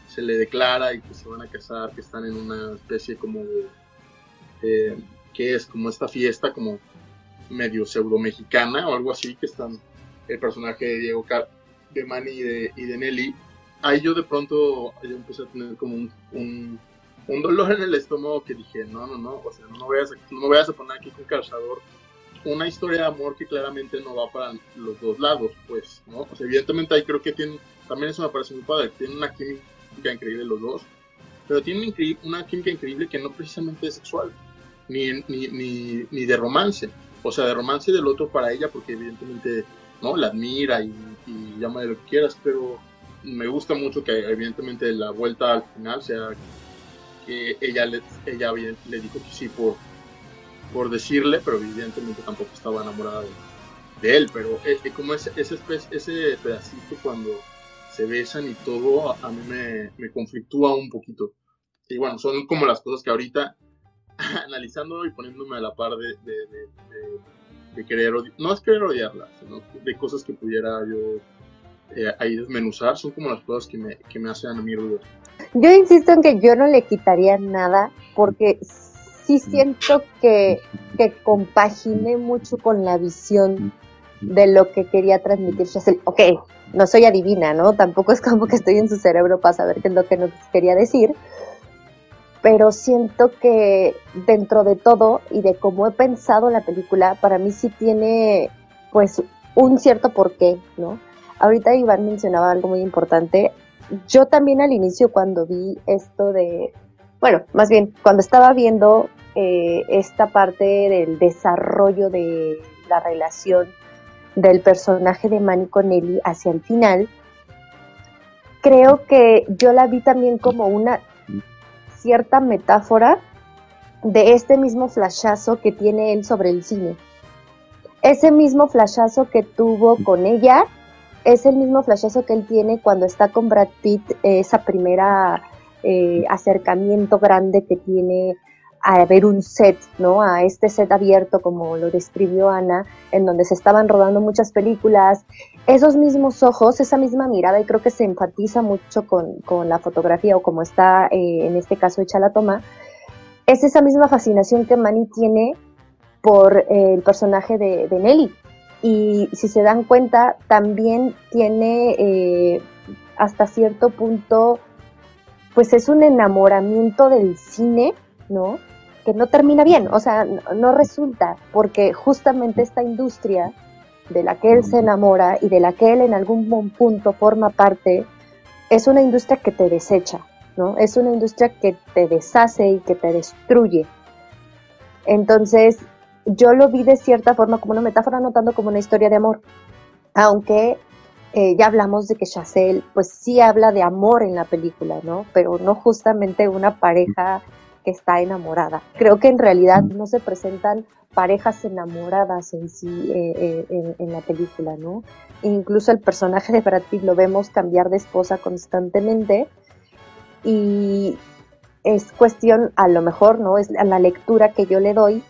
se le declara y que se van a casar, que están en una especie como de, eh, es como esta fiesta, como medio pseudo mexicana o algo así, que están el personaje de Diego Car de Manny y de, y de Nelly. Ahí yo de pronto yo empecé a tener como un, un, dolor en el estómago que dije, no, no, no, o sea, no me voy a, no voy a poner aquí con calzador una historia de amor que claramente no va para los dos lados, pues, ¿no? Sea, evidentemente ahí creo que tienen, también eso me parece muy padre, tienen una química increíble los dos, pero tienen una química increíble que no precisamente es sexual, ni, ni, ni, ni de romance o sea, de romance del otro para ella, porque evidentemente, ¿no? La admira y, y llama de lo que quieras, pero me gusta mucho que evidentemente la vuelta al final sea que ella le, ella le dijo que sí por, por decirle, pero evidentemente tampoco estaba enamorada de, él, pero es, como ese, ese, ese pedacito cuando se besan y todo, a, mí me, me conflictúa un poquito. Y bueno, son como las cosas que ahorita, *laughs* analizando y poniéndome a la par de, de, querer, no es querer odiarla, sino de cosas que pudiera yo eh, ahí desmenuzar, son como las cosas que me, que me hacen a mí ruido. Yo insisto en que yo no le quitaría nada, porque sí siento que, que compaginé mucho con la visión de lo que quería transmitir Chazelle. Ok, no soy adivina, ¿no? Tampoco es como que estoy en su cerebro para saber qué es lo que nos quería decir, pero siento que dentro de todo y de cómo he pensado la película, para mí sí tiene pues un cierto porqué, ¿no? Ahorita Iván mencionaba algo muy importante. Yo también al inicio cuando vi esto de, bueno, más bien cuando estaba viendo eh, esta parte del desarrollo de la relación del personaje de Manny con Ellie hacia el final, creo que yo la vi también como una cierta metáfora de este mismo flashazo que tiene él sobre el cine. Ese mismo flashazo que tuvo con ella es el mismo flashazo que él tiene cuando está con Brad Pitt, esa primera eh, acercamiento grande que tiene a ver un set, ¿no? A este set abierto, como lo describió Ana, en donde se estaban rodando muchas películas. Esos mismos ojos, esa misma mirada, y creo que se enfatiza mucho con, la fotografía o como está eh, en este caso hecha la toma, es esa misma fascinación que Manny tiene por eh, el personaje de, Nelly. Y si se dan cuenta, también tiene eh, hasta cierto punto, pues es un enamoramiento del cine, ¿no? Que no termina bien, o sea, no, resulta, porque justamente esta industria de la que él se enamora y de la que él en algún punto forma parte, es una industria que te desecha, ¿no? Es una industria que te deshace y que te destruye. Entonces, yo lo vi de cierta forma como una metáfora, no tanto como una historia de amor, aunque eh, ya hablamos de que Chazelle, pues sí habla de amor en la película, ¿no? Pero no justamente una pareja que está enamorada. Creo que en realidad mm. no se presentan parejas enamoradas en sí eh, eh, en, la película, ¿no? Incluso el personaje de Brad Pitt lo vemos cambiar de esposa constantemente y es cuestión, a lo mejor, ¿no? Es la lectura que yo le doy,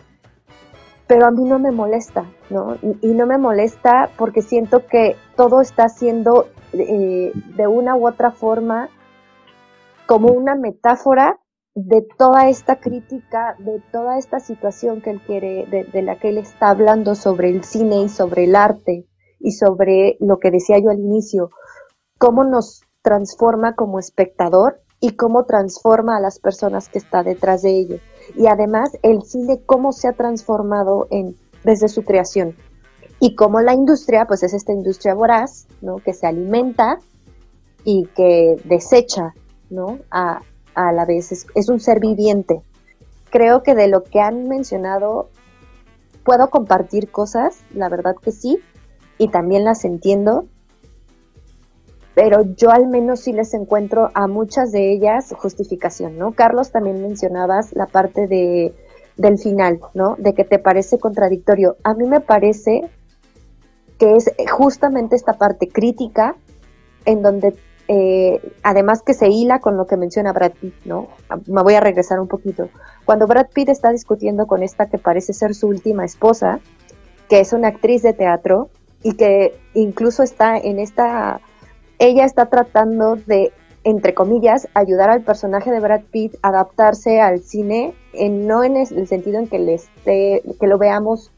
pero a mí no me molesta, ¿no? Y, no me molesta porque siento que todo está siendo eh, de una u otra forma como una metáfora de toda esta crítica, de toda esta situación que él quiere, de, la que él está hablando sobre el cine y sobre el arte y sobre lo que decía yo al inicio, cómo nos transforma como espectador y cómo transforma a las personas que está detrás de ello. Y además el cine cómo se ha transformado desde su creación. Y cómo la industria, pues es esta industria voraz, ¿no? Que se alimenta y que desecha, ¿no? A la vez, es, un ser viviente. Creo que de lo que han mencionado puedo compartir cosas, la verdad que sí, y también las entiendo, pero yo al menos sí les encuentro a muchas de ellas justificación, ¿no? Carlos, también mencionabas la parte de, del final, ¿no? De que te parece contradictorio. A mí me parece que es justamente esta parte crítica en donde eh, además que se hila con lo que menciona Brad Pitt, ¿no? Me voy a regresar un poquito. Cuando Brad Pitt está discutiendo con esta que parece ser su última esposa, que es una actriz de teatro y que incluso está en esta, ella está tratando de, entre comillas, ayudar al personaje de Brad Pitt a adaptarse al cine, en, no en el sentido en que, le esté, que lo veamos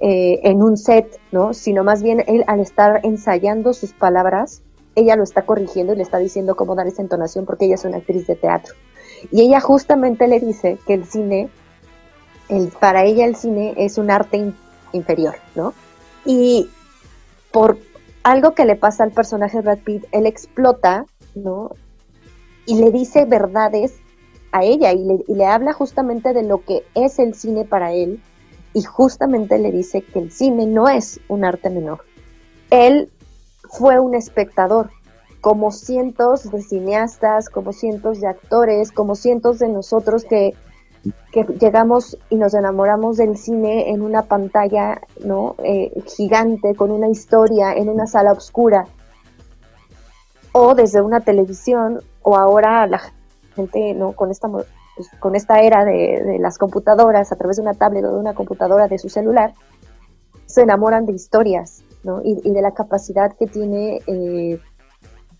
eh, en un set, ¿no? Sino más bien él al estar ensayando sus palabras, ella lo está corrigiendo y le está diciendo cómo dar esa entonación porque ella es una actriz de teatro. Y ella justamente le dice que el cine, el, para ella el cine es un arte inferior, ¿no? Y por algo que le pasa al personaje Brad Pitt, él explota, ¿no? Y le dice verdades a ella y le, y le habla justamente de lo que es el cine para él y justamente le dice que el cine no es un arte menor. Él fue un espectador, como cientos de cineastas, como cientos de actores, como cientos de nosotros que, llegamos y nos enamoramos del cine en una pantalla ¿no? Eh, gigante, con una historia, en una sala oscura. o desde una televisión, o ahora la gente, ¿no? Con esta, pues, con esta era de, las computadoras, a través de una tablet o de una computadora de su celular, se enamoran de historias, Y, de la capacidad que tiene, eh,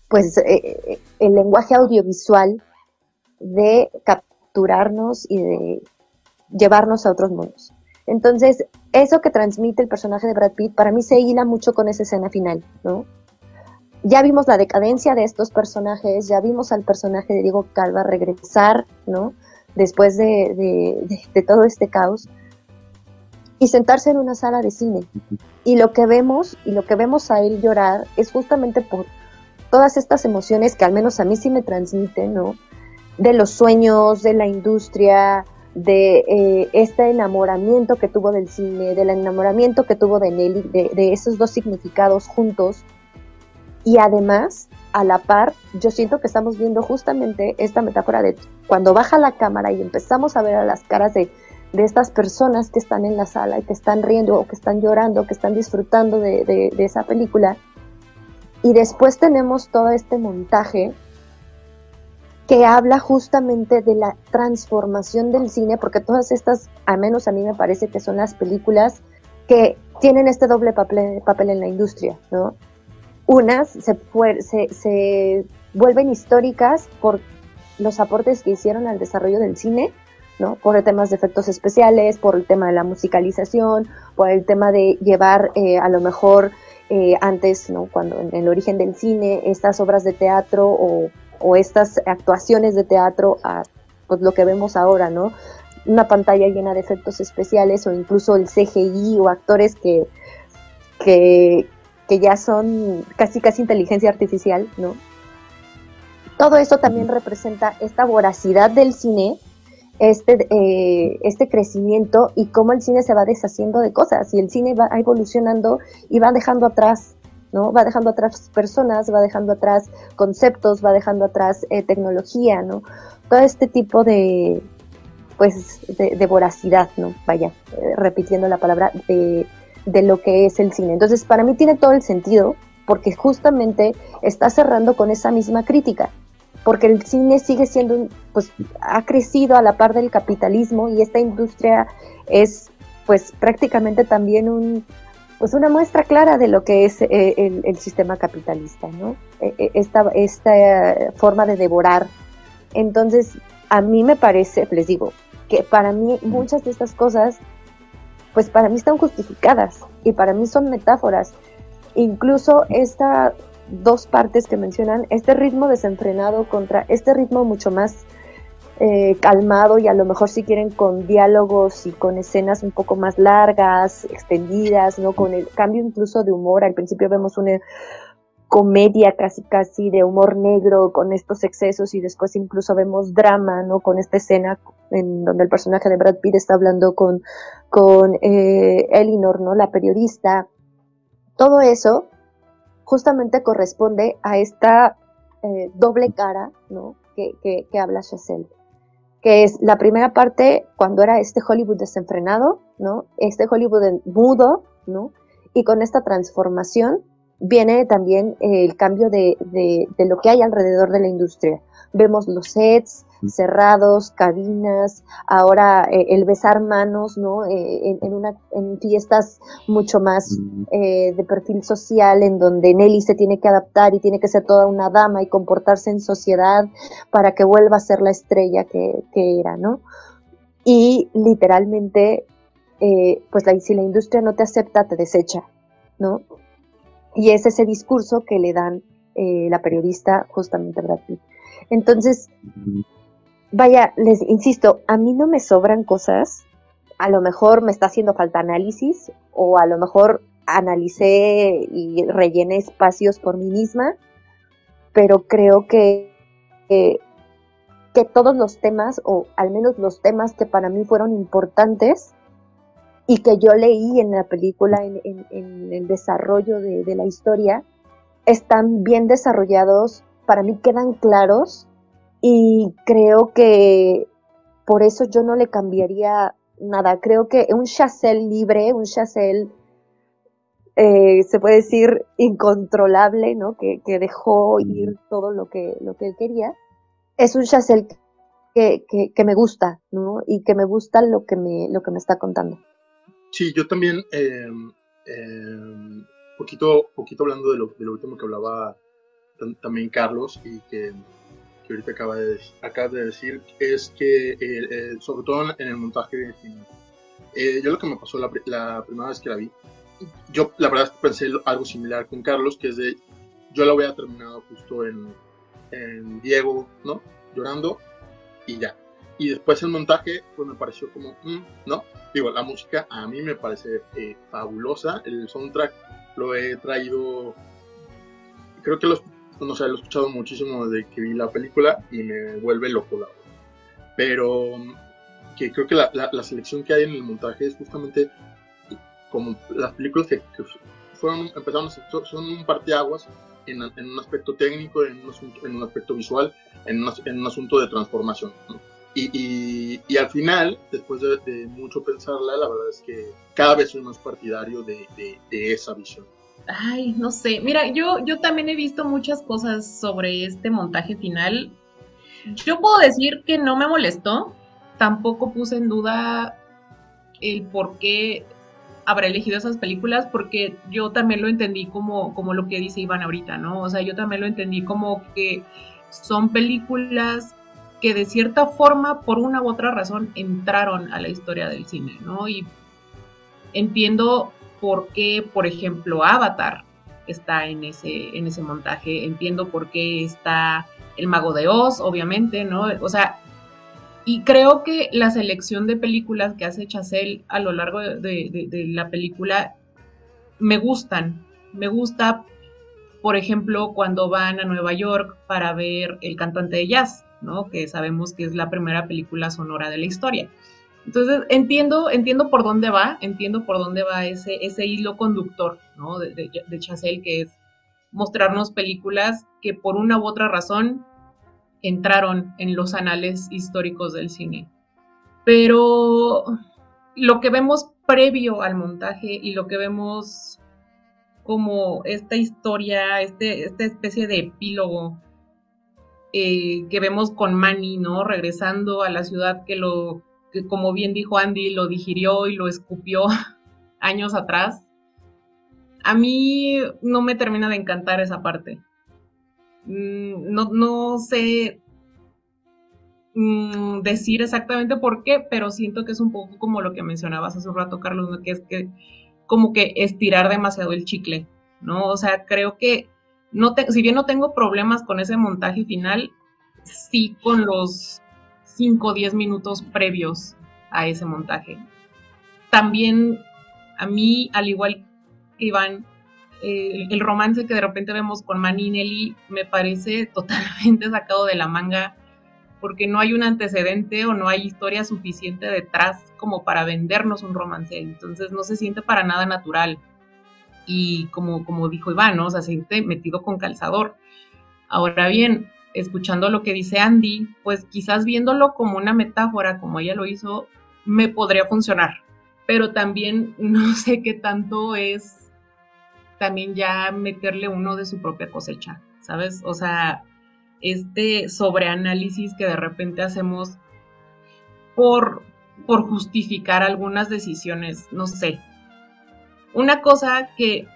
pues, eh, eh, el lenguaje audiovisual de capturarnos y de llevarnos a otros mundos. Entonces, eso que transmite el personaje de Brad Pitt, para mí se hila mucho con esa escena final, ¿no? Ya vimos la decadencia de estos personajes, ya vimos al personaje de Diego Calva regresar, ¿no? Después de, de todo este caos y sentarse en una sala de cine. Y lo que vemos, y lo que vemos a él llorar, es justamente por todas estas emociones que al menos a mí sí me transmiten, ¿no? De los sueños, de la industria, de eh, este enamoramiento que tuvo del cine, del enamoramiento que tuvo de Nelly, de, esos dos significados juntos. Y además, a la par, yo siento que estamos viendo justamente esta metáfora de cuando baja la cámara y empezamos a ver a las caras de, de estas personas que están en la sala y que están riendo o que están llorando, que están disfrutando de, esa película. Y después tenemos todo este montaje que habla justamente de la transformación del cine, porque todas estas, al menos a mí me parece que son las películas que tienen este doble papel, en la industria, ¿no? Unas se vuelven históricas por los aportes que hicieron al desarrollo del cine, ¿no? Por temas de efectos especiales, por el tema de la musicalización, por el tema de llevar eh, a lo mejor eh, antes, ¿no? Cuando en el origen del cine, estas obras de teatro o estas actuaciones de teatro a pues, lo que vemos ahora, ¿no? Una pantalla llena de efectos especiales o incluso el CGI o actores que, que, ya son casi casi inteligencia artificial, ¿no? Todo eso también representa esta voracidad del cine, este, eh, este crecimiento y cómo el cine se va deshaciendo de cosas y el cine va evolucionando y va dejando atrás ¿no? Va dejando atrás personas, va dejando atrás conceptos, va dejando atrás eh, tecnología, ¿no? Todo este tipo de, pues, de, voracidad, ¿no? Vaya, eh, repitiendo la palabra, de, de lo que es el cine. Entonces, para mí tiene todo el sentido, porque justamente está cerrando con esa misma crítica, porque el cine sigue siendo, pues, ha crecido a la par del capitalismo y esta industria es, pues, prácticamente también un, pues una muestra clara de lo que es eh, el, sistema capitalista, ¿no? E, e, esta, esta forma de devorar. Entonces, a mí me parece, les digo, que para mí muchas de estas cosas, pues para mí están justificadas y para mí son metáforas. Incluso estas dos partes que mencionan, este ritmo desenfrenado contra este ritmo mucho más eh, calmado y a lo mejor si quieren con diálogos y con escenas un poco más largas, extendidas, ¿no? Con el cambio incluso de humor. Al principio vemos una comedia casi casi de humor negro con estos excesos y después incluso vemos drama, ¿no? Con esta escena en donde el personaje de Brad Pitt está hablando con, con eh, Elinor, ¿no? La periodista. Todo eso justamente corresponde a esta eh, doble cara, ¿no? Que, que, habla Chazelle que es la primera parte cuando era este Hollywood desenfrenado, ¿no? Este Hollywood mudo, ¿no? Y con esta transformación viene también el cambio de, de lo que hay alrededor de la industria. Vemos los sets, cerrados, cabinas, ahora eh, el besar manos, ¿no? Eh, en, una, en fiestas mucho más eh, de perfil social, en donde Nelly se tiene que adaptar y tiene que ser toda una dama y comportarse en sociedad para que vuelva a ser la estrella que, que era, ¿no? Y literalmente, pues la, si la industria no te acepta, te desecha, ¿no? Y es ese discurso que le dan la periodista justamente a Brad Pitt. Entonces, vaya, les insisto, a mí no me sobran cosas, a lo mejor me está haciendo falta análisis o a lo mejor analicé y rellené espacios por mí misma, pero creo que, que, todos los temas, o al menos los temas que para mí fueron importantes y que yo leí en la película, en, el desarrollo de, de la historia, están bien desarrollados, para mí quedan claros y creo que por eso yo no le cambiaría nada. Creo que un Chazelle libre, un Chazelle eh, se puede decir, incontrolable, ¿no? Que, dejó ir todo lo que, lo que él quería, es un Chazelle que, que, me gusta, ¿no? Y que me gusta lo que me, lo que me está contando. Sí, yo también, eh, poquito, poquito hablando de lo, de lo último que hablaba también Carlos y que, que ahorita acaba de, acaba de decir, es que, eh, sobre todo en el montaje eh, yo lo que me pasó la, la, primera vez que la vi, yo la verdad pensé algo similar con Carlos, que es de, yo la había terminado justo en, en Diego, ¿no? Llorando y ya. Y después el montaje, pues me pareció como, mm, ¿no? Digo, la música a mí me parece eh, fabulosa. El soundtrack lo he traído, creo que los, no sé, lo he escuchado muchísimo desde que vi la película y me vuelve loco la Pero que creo que la, la, selección que hay en el montaje es justamente como las películas que, fueron, empezaron, son un parteaguas en, en un aspecto técnico, en un, en un aspecto visual, en, en un asunto de transformación. Y, y, al final, después de, mucho pensarla, la verdad es que cada vez soy más partidario de, de, esa visión. Ay, no sé. Mira, yo, yo también he visto muchas cosas sobre este montaje final. Yo puedo decir que no me molestó. Tampoco puse en duda el por qué habrá elegido esas películas, porque yo también lo entendí como, como lo que dice Iván ahorita, ¿no? O sea, yo también lo entendí como que son películas que de cierta forma, por una u otra razón, entraron a la historia del cine, ¿no? Y entiendo por qué, por ejemplo, Avatar está en ese, en ese montaje, entiendo por qué está El Mago de Oz, obviamente, ¿no? O sea, y creo que la selección de películas que hace Chazelle a lo largo de, de la película me gustan, me gusta por ejemplo, cuando van a Nueva York para ver El cantante de jazz, ¿no? Que sabemos que es la primera película sonora de la historia. Entonces, entiendo, entiendo por dónde va, entiendo por dónde va ese, ese hilo conductor, ¿no? De, de, de que es mostrarnos películas que por una u otra razón entraron en los anales históricos del cine. Pero lo que vemos previo al montaje y lo que vemos como esta historia, este, esta especie de epílogo eh, que vemos con Manny, ¿no? Regresando a la ciudad que lo, que como bien dijo Andy, lo digirió y lo escupió *laughs* años atrás. A mí no me termina de encantar esa parte. Mm, no, no sé mm, decir exactamente por qué, pero siento que es un poco como lo que mencionabas hace un rato, Carlos, que es que como que estirar demasiado el chicle, ¿no? O sea, creo que no si bien no tengo problemas con ese montaje final, sí con los 5 o 10 minutos previos a ese montaje. También a mí, al igual que Iván, el romance que de repente vemos con Manny y Nelly me parece *laughs* totalmente sacado de la manga porque no hay un antecedente o no hay historia suficiente detrás como para vendernos un romance. Entonces no se siente para nada natural. Y como, como dijo Iván, ¿no? o se siente metido con calzador. Ahora bien, escuchando lo que dice Andy, pues quizás viéndolo como una metáfora, como ella lo hizo, me podría funcionar. Pero también *laughs* no sé qué tanto es también ya meterle uno de su propia cosecha, ¿sabes? O sea, este sobreanálisis que de repente hacemos por, por justificar algunas decisiones, no sé. Una cosa que,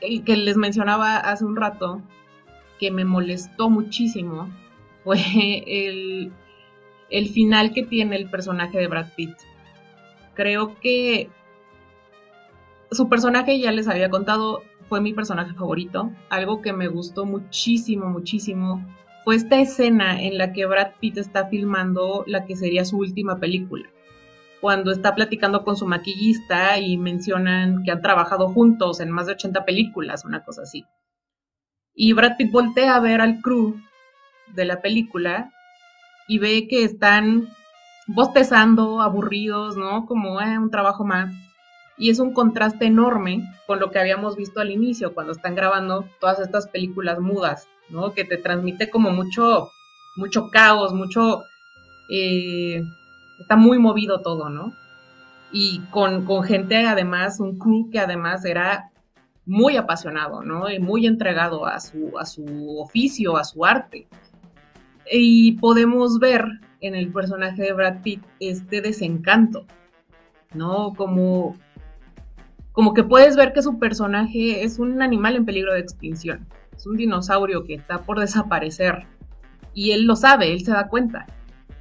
que les mencionaba hace un rato, que me molestó muchísimo, fue el, el final que tiene el personaje de Brad Pitt. Creo que su personaje, ya les había contado, fue mi personaje favorito, algo que me gustó muchísimo, muchísimo fue esta escena en la que Brad Pitt está filmando la que sería su última película. Cuando está platicando con su maquillista y mencionan que han trabajado juntos en más de 80 películas, una cosa así. Y Brad Pitt voltea a ver al crew de la película y ve que están bostezando, aburridos, ¿no? Como eh, un trabajo más. Y es un contraste enorme con lo que habíamos visto al inicio, cuando están grabando todas estas películas mudas ¿no? Que te transmite como mucho, mucho caos, mucho... Eh, está muy movido todo, ¿no? Y con, gente además, un crew que además era muy apasionado, ¿no? Y muy entregado a su, a su oficio, a su arte. Y podemos ver en el personaje de Brad Pitt este desencanto, ¿no? Como, como que puedes ver que su personaje es un animal en peligro de extinción, es un dinosaurio que está por desaparecer y él lo sabe, él se da cuenta.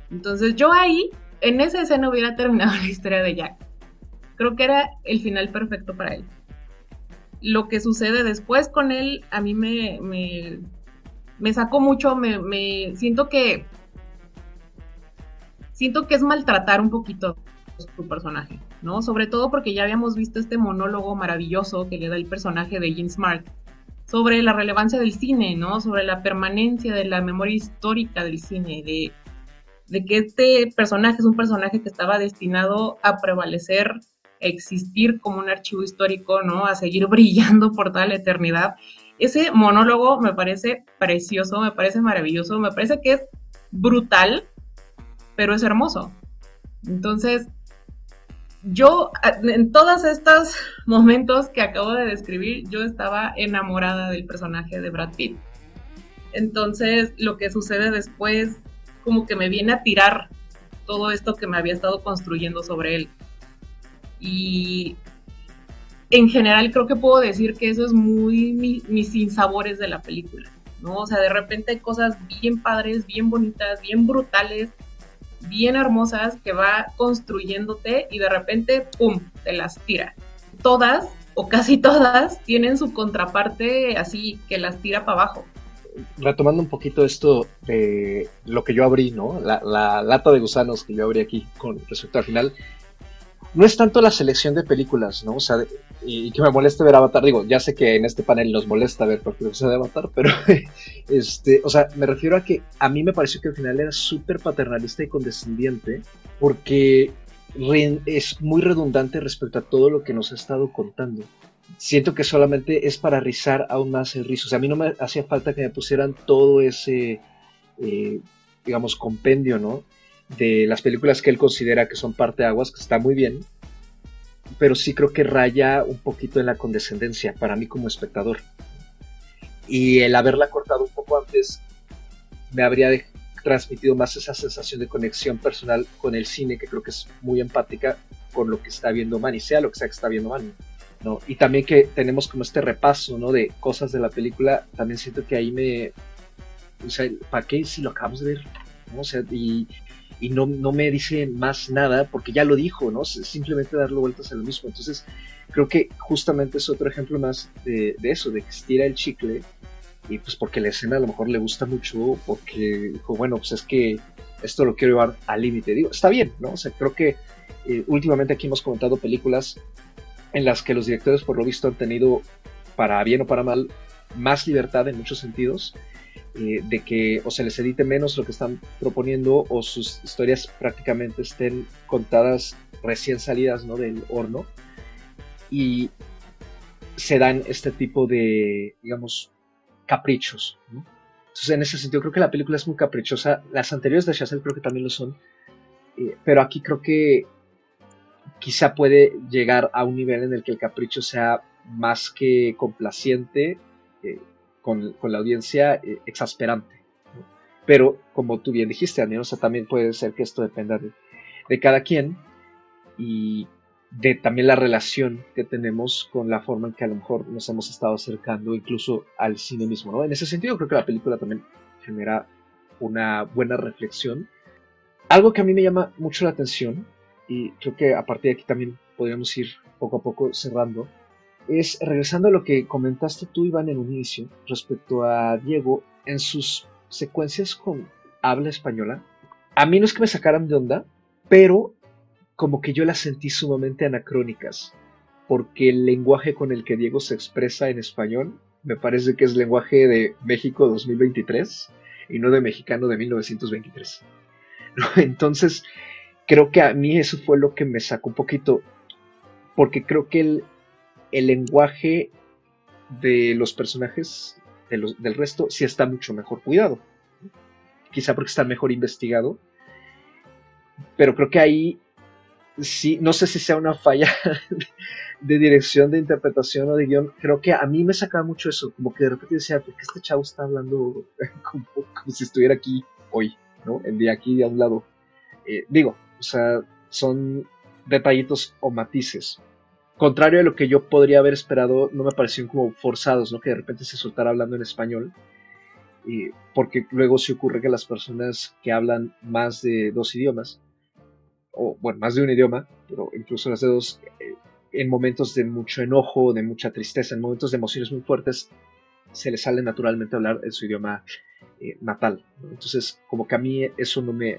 Entonces yo ahí, en esa escena hubiera terminado *laughs* la historia de Jack. Creo que era el final perfecto para él. Lo que sucede después con él a mí me, me, sacó mucho, me, me siento que siento que es maltratar un poquito su personaje, ¿no? Sobre todo porque ya habíamos visto este monólogo maravilloso que le da el personaje de Jean Smart sobre la relevancia del cine, ¿no? Sobre la permanencia de la memoria histórica del cine, de, de que este personaje es un personaje que estaba destinado a prevalecer, existir como un archivo histórico, ¿no? A seguir *laughs* brillando por toda la eternidad. Ese monólogo me parece precioso, me parece maravilloso, me parece que es brutal, pero es hermoso. Entonces, yo en todos estos *laughs* momentos que acabo de describir, yo estaba enamorada del personaje de Brad Pitt. Entonces, lo que sucede después, como que me viene a tirar todo esto que me había estado construyendo sobre él. Y en general creo que puedo decir que eso es muy mis sinsabores de la película, ¿no? O sea, de repente hay cosas bien padres, bien bonitas, bien brutales, bien hermosas que va construyéndote y de repente, ¡pum!, te las tira. Todas, o casi todas, tienen su contraparte así que las tira para abajo. Retomando un poquito esto de lo que yo abrí, ¿no? La, la lata de gusanos que yo abrí aquí con respecto al final, no es tanto la selección de películas, ¿no? O sea, y, que me moleste ver Avatar, digo, ya sé que en este panel nos molesta ver cualquier de Avatar, *laughs* pero, este, o sea, me refiero a que a mí me pareció que al final era súper paternalista y condescendiente, porque es muy redundante respecto a todo lo que nos ha estado contando. Siento que solamente es para rizar aún más el rizo. O sea, a mí no me hacía falta que me pusieran todo ese, eh, digamos, compendio, ¿no? De las películas que él considera que son parte aguas, que está muy bien, pero sí creo que raya un poquito en la condescendencia para mí como espectador. Y el haberla cortado un poco antes me habría transmitido más esa sensación de conexión personal con el cine, que creo que es muy empática con lo que está viendo Manny, sea lo que sea que está viendo Manny. ¿no? Y también que tenemos como este repaso ¿no? de cosas de la película, también siento que ahí me... O sea, ¿para qué si lo acabamos de ver? ¿no? O sea, y, y no, no me dice más nada porque ya lo dijo, ¿no? Simplemente darle vueltas a lo mismo. Entonces, creo que justamente es otro ejemplo más de, eso, de que estira el chicle y pues porque la escena a lo mejor le gusta mucho, porque dijo, bueno, pues es que esto lo quiero llevar al límite. Digo, está bien, ¿no? O sea, creo que eh, últimamente aquí hemos comentado películas en las que los directores por lo visto han tenido, para bien o para mal, más libertad en muchos sentidos eh, de que o se les edite menos lo que están proponiendo o sus historias prácticamente estén contadas recién salidas ¿no? del horno y se dan este tipo de, digamos, caprichos. Entonces, en ese sentido, creo que la película es muy caprichosa. Las anteriores de Chazelle creo que también lo son. Eh, pero aquí creo que quizá puede llegar a un nivel en el que el capricho sea más que complaciente, eh, con, la audiencia eh, exasperante. Pero, como tú bien dijiste, Daniel, o también puede ser que esto dependa de, cada quien y de también la relación que tenemos con la forma en que a lo mejor nos hemos estado acercando incluso al cine mismo. ¿no? En ese sentido, creo que la película también genera una buena reflexión. Algo que a mí me llama mucho la atención, y creo que a partir de aquí también podríamos ir poco a poco cerrando, es, regresando a lo que comentaste tú, Iván, en un inicio, respecto a Diego, en sus secuencias con habla española, a mí no es que me sacaran de onda, pero como que yo las sentí sumamente anacrónicas, porque el lenguaje con el que Diego se expresa en español me parece que es lenguaje de México 2023 y no de mexicano de 1923. *laughs* Entonces, creo que a mí eso fue lo que me sacó un poquito, porque creo que él el lenguaje de los personajes del resto sí está mucho mejor cuidado. Quizá porque está mejor investigado. Pero creo que ahí sí, no sé si sea una falla *laughs* de dirección, de interpretación o de guion, creo que a mí me sacaba mucho eso, como que de repente decía, ¿por qué este chavo está hablando *laughs* como, si estuviera aquí hoy, ¿no? El día aquí a un lado. Eh, digo, o sea, son detallitos o matices. Contrario a lo que yo podría haber esperado, no me parecieron como forzados, ¿no? Que de repente se soltara hablando en español. porque luego se ocurre que las personas que hablan más de dos idiomas, o bueno, más de un idioma, pero incluso las de dos, eh, en momentos de mucho enojo, de mucha tristeza, en momentos de emociones muy fuertes, se les sale naturalmente hablar en su idioma eh, natal. Entonces, como que a mí eso no me,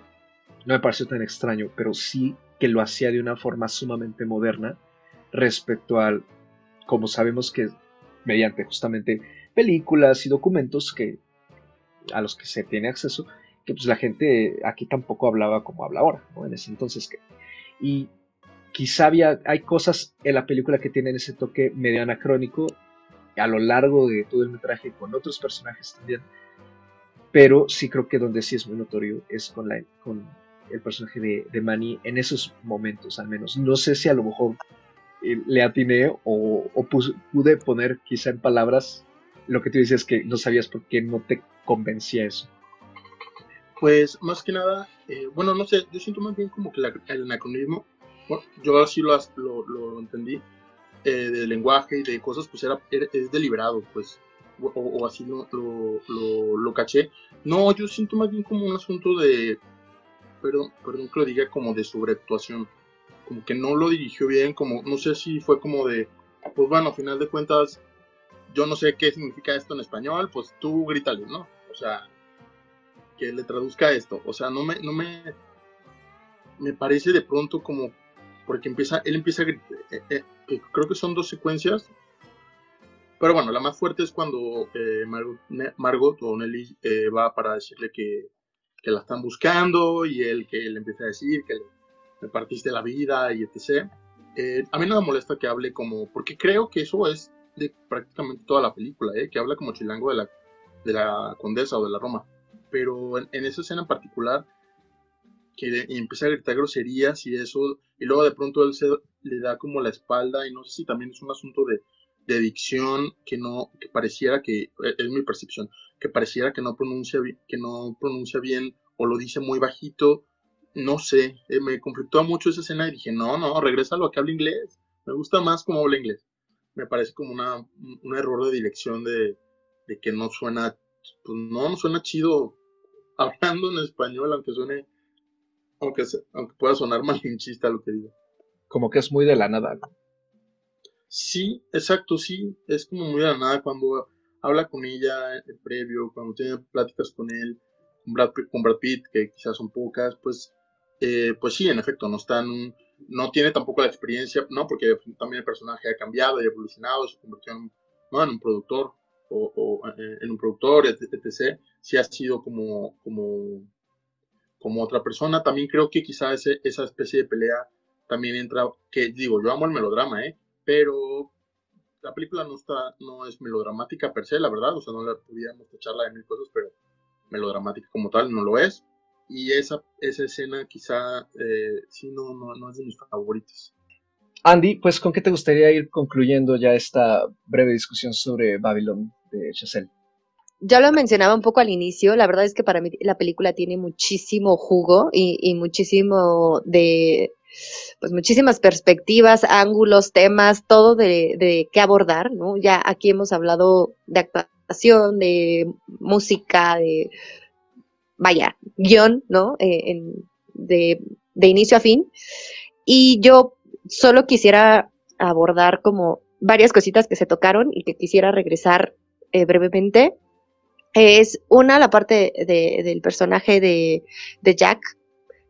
no me pareció tan extraño, pero sí que lo hacía de una forma sumamente moderna respecto al, como sabemos que mediante justamente películas y documentos que a los que se tiene acceso, que pues la gente aquí tampoco hablaba como habla ahora. En ese entonces. Y quizá había, hay cosas en la película que tienen ese toque medio anacrónico a lo largo de todo el metraje con otros personajes también, pero sí creo que donde sí es muy notorio es con, la, con el personaje de, Manny en esos momentos al menos. No sé si a lo mejor le atiné o, pude poner quizá en palabras lo que tú dices que no sabías por qué no te convencía eso. Pues más que nada, eh, bueno, no sé, yo siento más bien como que el anacronismo yo así lo, lo, entendí, eh, de lenguaje y de cosas, pues era, es deliberado, pues, o, así lo, lo, caché. No, yo siento más bien como un asunto de, perdón, perdón que lo diga, como de sobreactuación, como que no lo dirigió bien, como, no sé si fue como de, pues bueno, a final de cuentas, yo no sé qué significa esto en español, pues tú grítale, ¿no? O sea, que le traduzca esto, o sea, no me, no me, me parece de pronto como porque empieza, él empieza a gritar, eh, eh, creo que son dos secuencias, pero bueno, la más fuerte es cuando eh, Margot, o Nelly va para decirle que, que, la están buscando y él que le empieza a decir que partiste la vida y etc. a mí no me molesta que hable como, porque creo que eso es de prácticamente toda la película, que habla como chilango de la, de la condesa o de la Roma, pero en esa escena en particular que empieza a gritar groserías y eso, y luego de pronto él le da como la espalda y no sé si también es un asunto de, de dicción que no, que pareciera que, e, es mi percepción, que pareciera que no pronuncia, que no pronuncia bien o lo dice muy bajito, no sé, eh, me conflictó mucho esa escena y dije, no, no, regresa a lo que habla inglés, me gusta más como habla inglés, me parece como una, un error de dirección de, de que no suena, pues no, no suena chido *laughs* hablando en español, aunque suene aunque, aunque pueda sonar *laughs* malinchista lo que digo. Como que es muy de la nada. Sí, exacto, sí. Es como muy de la nada cuando habla con ella en previo, cuando tiene pláticas con él, con Brad, con Brad Pitt, que quizás son pocas, pues, eh, pues sí, en efecto, no están, no tiene tampoco la experiencia, ¿no? Porque también el personaje ha cambiado y evolucionado, se convirtió en, en un productor o, eh, en un productor, etc. Sí ha sido como, como como otra persona. También creo que quizá esa especie de pelea también entra, que digo, yo amo el melodrama, ¿eh? Pero la película no está, no es melodramática per se, la verdad, o sea, no la pudiéramos echarla de mil cosas, pero melodramática como tal no lo es. Y esa, esa escena quizá eh, sí no, no, no es de mis favoritos. Andy, pues ¿con qué te gustaría ir concluyendo ya esta breve discusión sobre Babylon de Chazelle? ya lo mencionaba un poco al inicio, la verdad es que para mí la película tiene muchísimo jugo y, muchísimo de, pues muchísimas perspectivas, ángulos, temas, todo de, de qué abordar, ¿no? Ya aquí hemos hablado de actuación, de música, de, vaya, guion, ¿no? Eh, de, de inicio a fin. Y yo solo quisiera abordar como varias cositas que se tocaron y que quisiera regresar eh, brevemente es una, la parte del personaje de, Jack,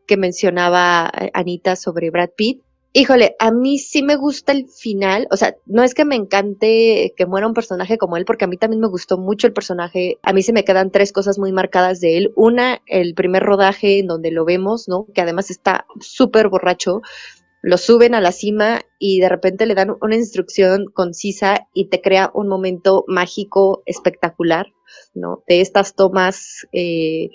que mencionaba eh, Anita sobre Brad Pitt. Híjole, a mí sí me gusta el final, o sea, no es que me encante que muera un personaje como él, porque a mí también me gustó mucho el personaje. A mí se me quedan tres cosas muy marcadas de él. Una, el primer rodaje en donde lo vemos, ¿no? Que además está súper borracho. Lo suben a la cima y de repente le dan una instrucción concisa y te crea un momento mágico espectacular. ¿no? De estas tomas, eh,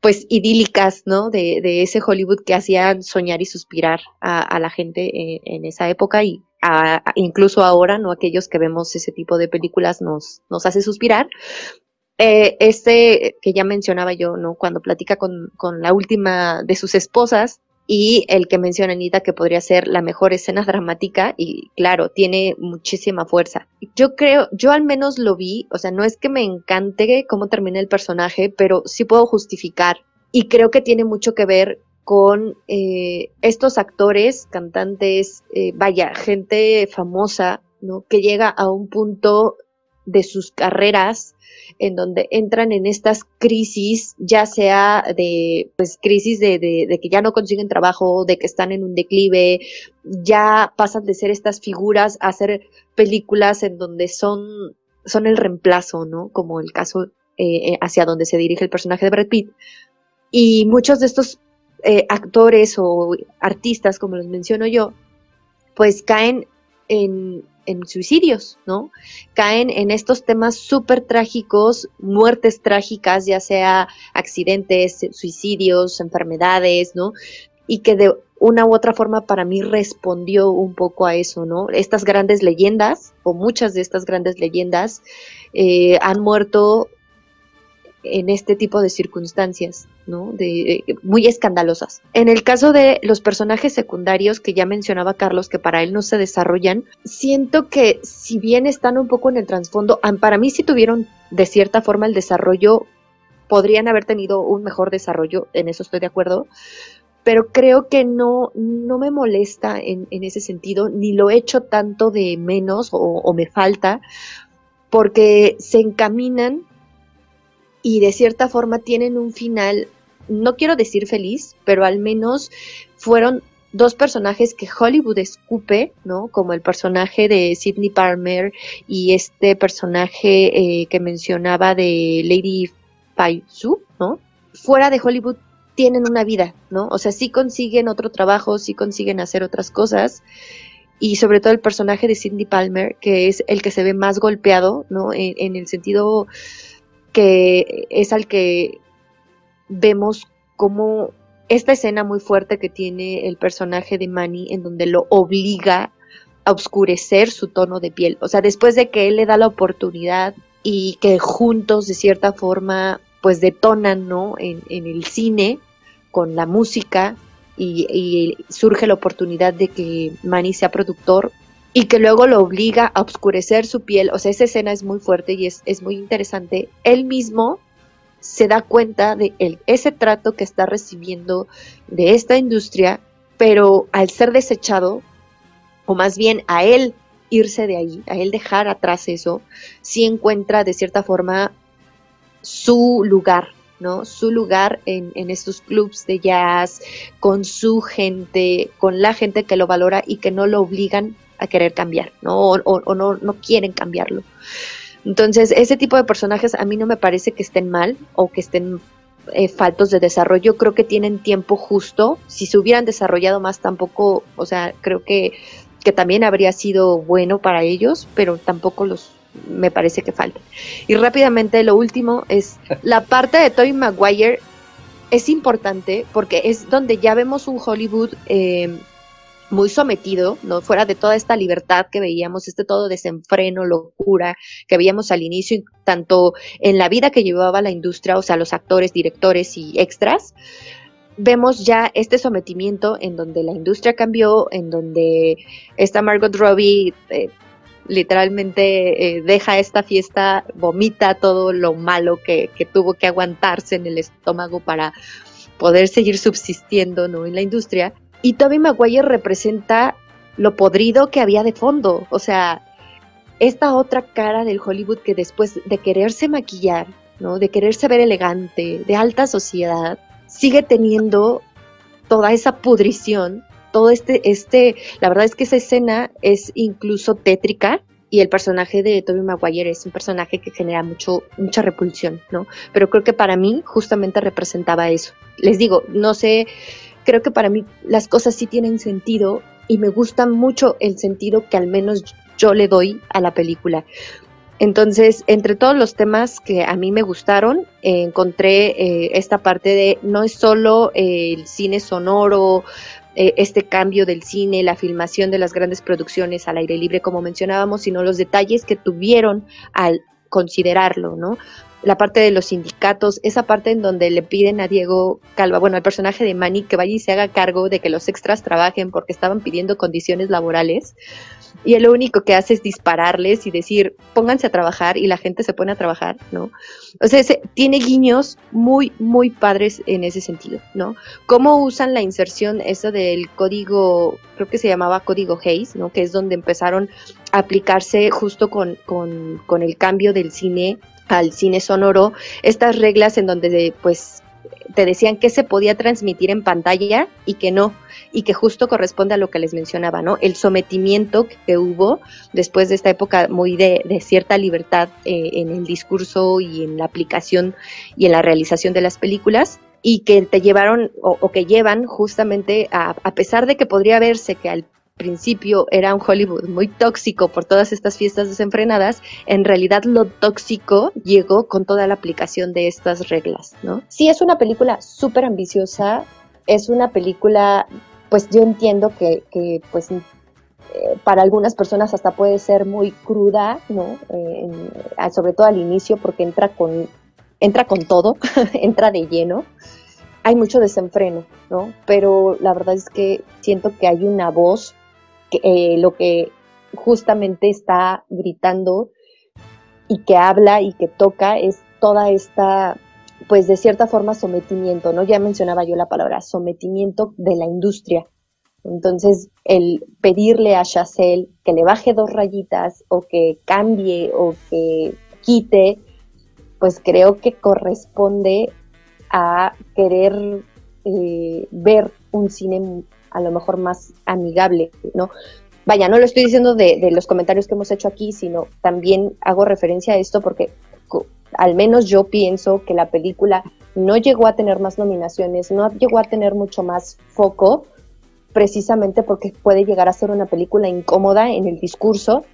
pues idílicas, ¿no? De, de, ese Hollywood que hacían soñar y suspirar a, la gente en, esa época y incluso ahora, ¿no? Aquellos que vemos ese tipo de películas nos, nos hace suspirar. Eh, este que ya mencionaba yo, ¿no? Cuando platica con, con la última de sus esposas, y el que menciona Anita que podría ser la mejor escena dramática y claro, tiene muchísima fuerza. Yo creo, yo al menos lo vi, o sea, no es que me encante cómo termina el personaje, pero sí puedo justificar y creo que tiene mucho que ver con eh, estos actores, cantantes, eh, vaya, gente famosa, ¿no? Que llega a un punto de sus carreras en donde entran en estas crisis, ya sea de, pues, crisis de, de, que ya no consiguen trabajo, de que están en un declive, ya pasan de ser estas figuras a ser películas en donde son, son el reemplazo, ¿no? Como el caso eh, eh, hacia donde se dirige el personaje de Brad Pitt. Y muchos de estos eh, actores o artistas, como los menciono yo, pues caen en, en suicidios, ¿no? Caen en estos temas súper trágicos, muertes trágicas, ya sea accidentes, suicidios, enfermedades, ¿no? Y que de una u otra forma para mí respondió un poco a eso, ¿no? Estas grandes leyendas, o muchas de estas grandes leyendas, eh, han muerto en este tipo de circunstancias, ¿no? De, muy escandalosas. En el caso de los personajes secundarios que ya mencionaba Carlos, que para él no se desarrollan, siento que si bien están un poco en el trasfondo, para mí sí tuvieron de cierta forma el desarrollo, podrían haber tenido un mejor desarrollo, en eso estoy de acuerdo, pero creo que no, no me molesta en, ese sentido, ni lo he hecho tanto de menos o me falta, porque se encaminan y de cierta forma tienen un final, no quiero decir feliz, pero al menos fueron dos personajes que Hollywood escupe, ¿no? Como el personaje de Sidney Palmer y este personaje eh, que mencionaba de Lady Faisu, ¿no? Fuera de Hollywood tienen una vida, ¿no? O sea, sí consiguen otro trabajo, sí consiguen hacer otras cosas. Y sobre todo el personaje de Sidney Palmer, que es el que se ve más golpeado, ¿no? en el sentido que es al que vemos como esta escena muy fuerte que tiene el personaje de Manny en donde lo obliga a oscurecer su tono de piel. O sea, después de que él le da la oportunidad y que juntos de cierta forma pues detonan, ¿no? En, el cine con la música y, y, surge la oportunidad de que Manny sea productor, y que luego lo obliga a oscurecer su piel. O sea, esa escena es muy fuerte y es, es muy interesante. Él mismo se da cuenta de el, ese trato que está recibiendo de esta industria, pero al ser desechado, o más bien a él irse de ahí, a él dejar atrás eso, sí encuentra de cierta forma su lugar, ¿no? Su lugar en, en estos clubs de jazz, con su gente, con la gente que lo valora y que no lo obligan a querer cambiar, ¿no? O, no, quieren cambiarlo. Entonces, ese tipo de personajes a mí no me parece que estén mal o que estén eh, faltos de desarrollo. Creo que tienen tiempo justo. Si se hubieran desarrollado más, tampoco, o sea, creo que, que también habría sido bueno para ellos, pero tampoco los me parece que faltan. Y rápidamente, lo último es la parte de Tobey Maguire es importante porque es donde ya vemos un Hollywood eh, muy sometido, ¿no? Fuera de toda esta libertad que veíamos, este todo desenfreno, locura que veíamos al inicio, tanto en la vida que llevaba la industria, o sea, los actores, directores y extras, vemos ya este sometimiento en donde la industria cambió, en donde esta Margot Robbie eh, literalmente eh, deja esta fiesta, vomita todo lo malo que, que, tuvo que aguantarse en el estómago para poder seguir subsistiendo ¿no? en la industria. Y Toby Maguire representa lo podrido que había de fondo. O sea, esta otra cara del Hollywood que después de quererse maquillar, ¿no? De quererse ver elegante, de alta sociedad, sigue teniendo toda esa pudrición, todo este, este, la verdad es que esa escena es incluso tétrica y el personaje de Toby Maguire es un personaje que genera mucho, mucha repulsión, ¿no? Pero creo que para mí justamente representaba eso. Les digo, no sé creo que para mí las cosas sí tienen sentido y me gusta mucho el sentido que al menos yo le doy a la película. Entonces, entre todos los temas que a mí me gustaron, eh, encontré eh, esta parte de no es solo eh, el cine sonoro, este cambio del cine, la filmación de las grandes producciones al aire libre, como mencionábamos, sino los detalles que tuvieron al considerarlo, ¿no? La parte de los sindicatos, esa parte en donde le piden a Diego Calva, bueno, al personaje de Manny, que vaya y se haga cargo de que los extras trabajen porque estaban pidiendo condiciones laborales. Y él lo único que hace es dispararles y decir, pónganse a trabajar y la gente se pone a trabajar, ¿no? O sea, tiene guiños muy, muy padres en ese sentido, ¿no? Cómo usan la inserción, eso del código, creo que se llamaba código Hayes, ¿no? Que es donde empezaron a aplicarse justo con, con, con el cambio del cine al cine sonoro, estas reglas en donde pues te decían que se podía transmitir en pantalla y que no, y que justo corresponde a lo que les mencionaba, ¿no? El sometimiento que hubo después de esta época muy de, cierta libertad eh, en el discurso y en la aplicación y en la realización de las películas, y que te llevaron o, que llevan justamente a, a pesar de que podría verse que al principio era un Hollywood muy tóxico por todas estas fiestas desenfrenadas, en realidad lo tóxico llegó con toda la aplicación de estas reglas, ¿no? Sí, es una película súper ambiciosa, es una película, pues yo entiendo que, que pues eh, para algunas personas hasta puede ser muy cruda, ¿no? Eh, sobre todo al inicio porque entra con, entra con todo, *laughs* entra de lleno hay mucho desenfreno, ¿no? Pero la verdad es que siento que hay una voz eh, lo que justamente está gritando y que habla y que toca es toda esta, pues de cierta forma sometimiento, ¿no? Ya mencionaba yo la palabra sometimiento de la industria. Entonces, el pedirle a Chazelle que le baje dos rayitas o que cambie o que quite, pues creo que corresponde a querer eh, ver un cine a lo mejor más amigable, ¿no? Vaya, no lo estoy diciendo de, los comentarios que hemos hecho aquí, sino también hago referencia a esto porque al menos yo pienso que la película no llegó a tener más nominaciones, no llegó a tener mucho más foco, precisamente porque puede llegar a ser una película incómoda en el discurso,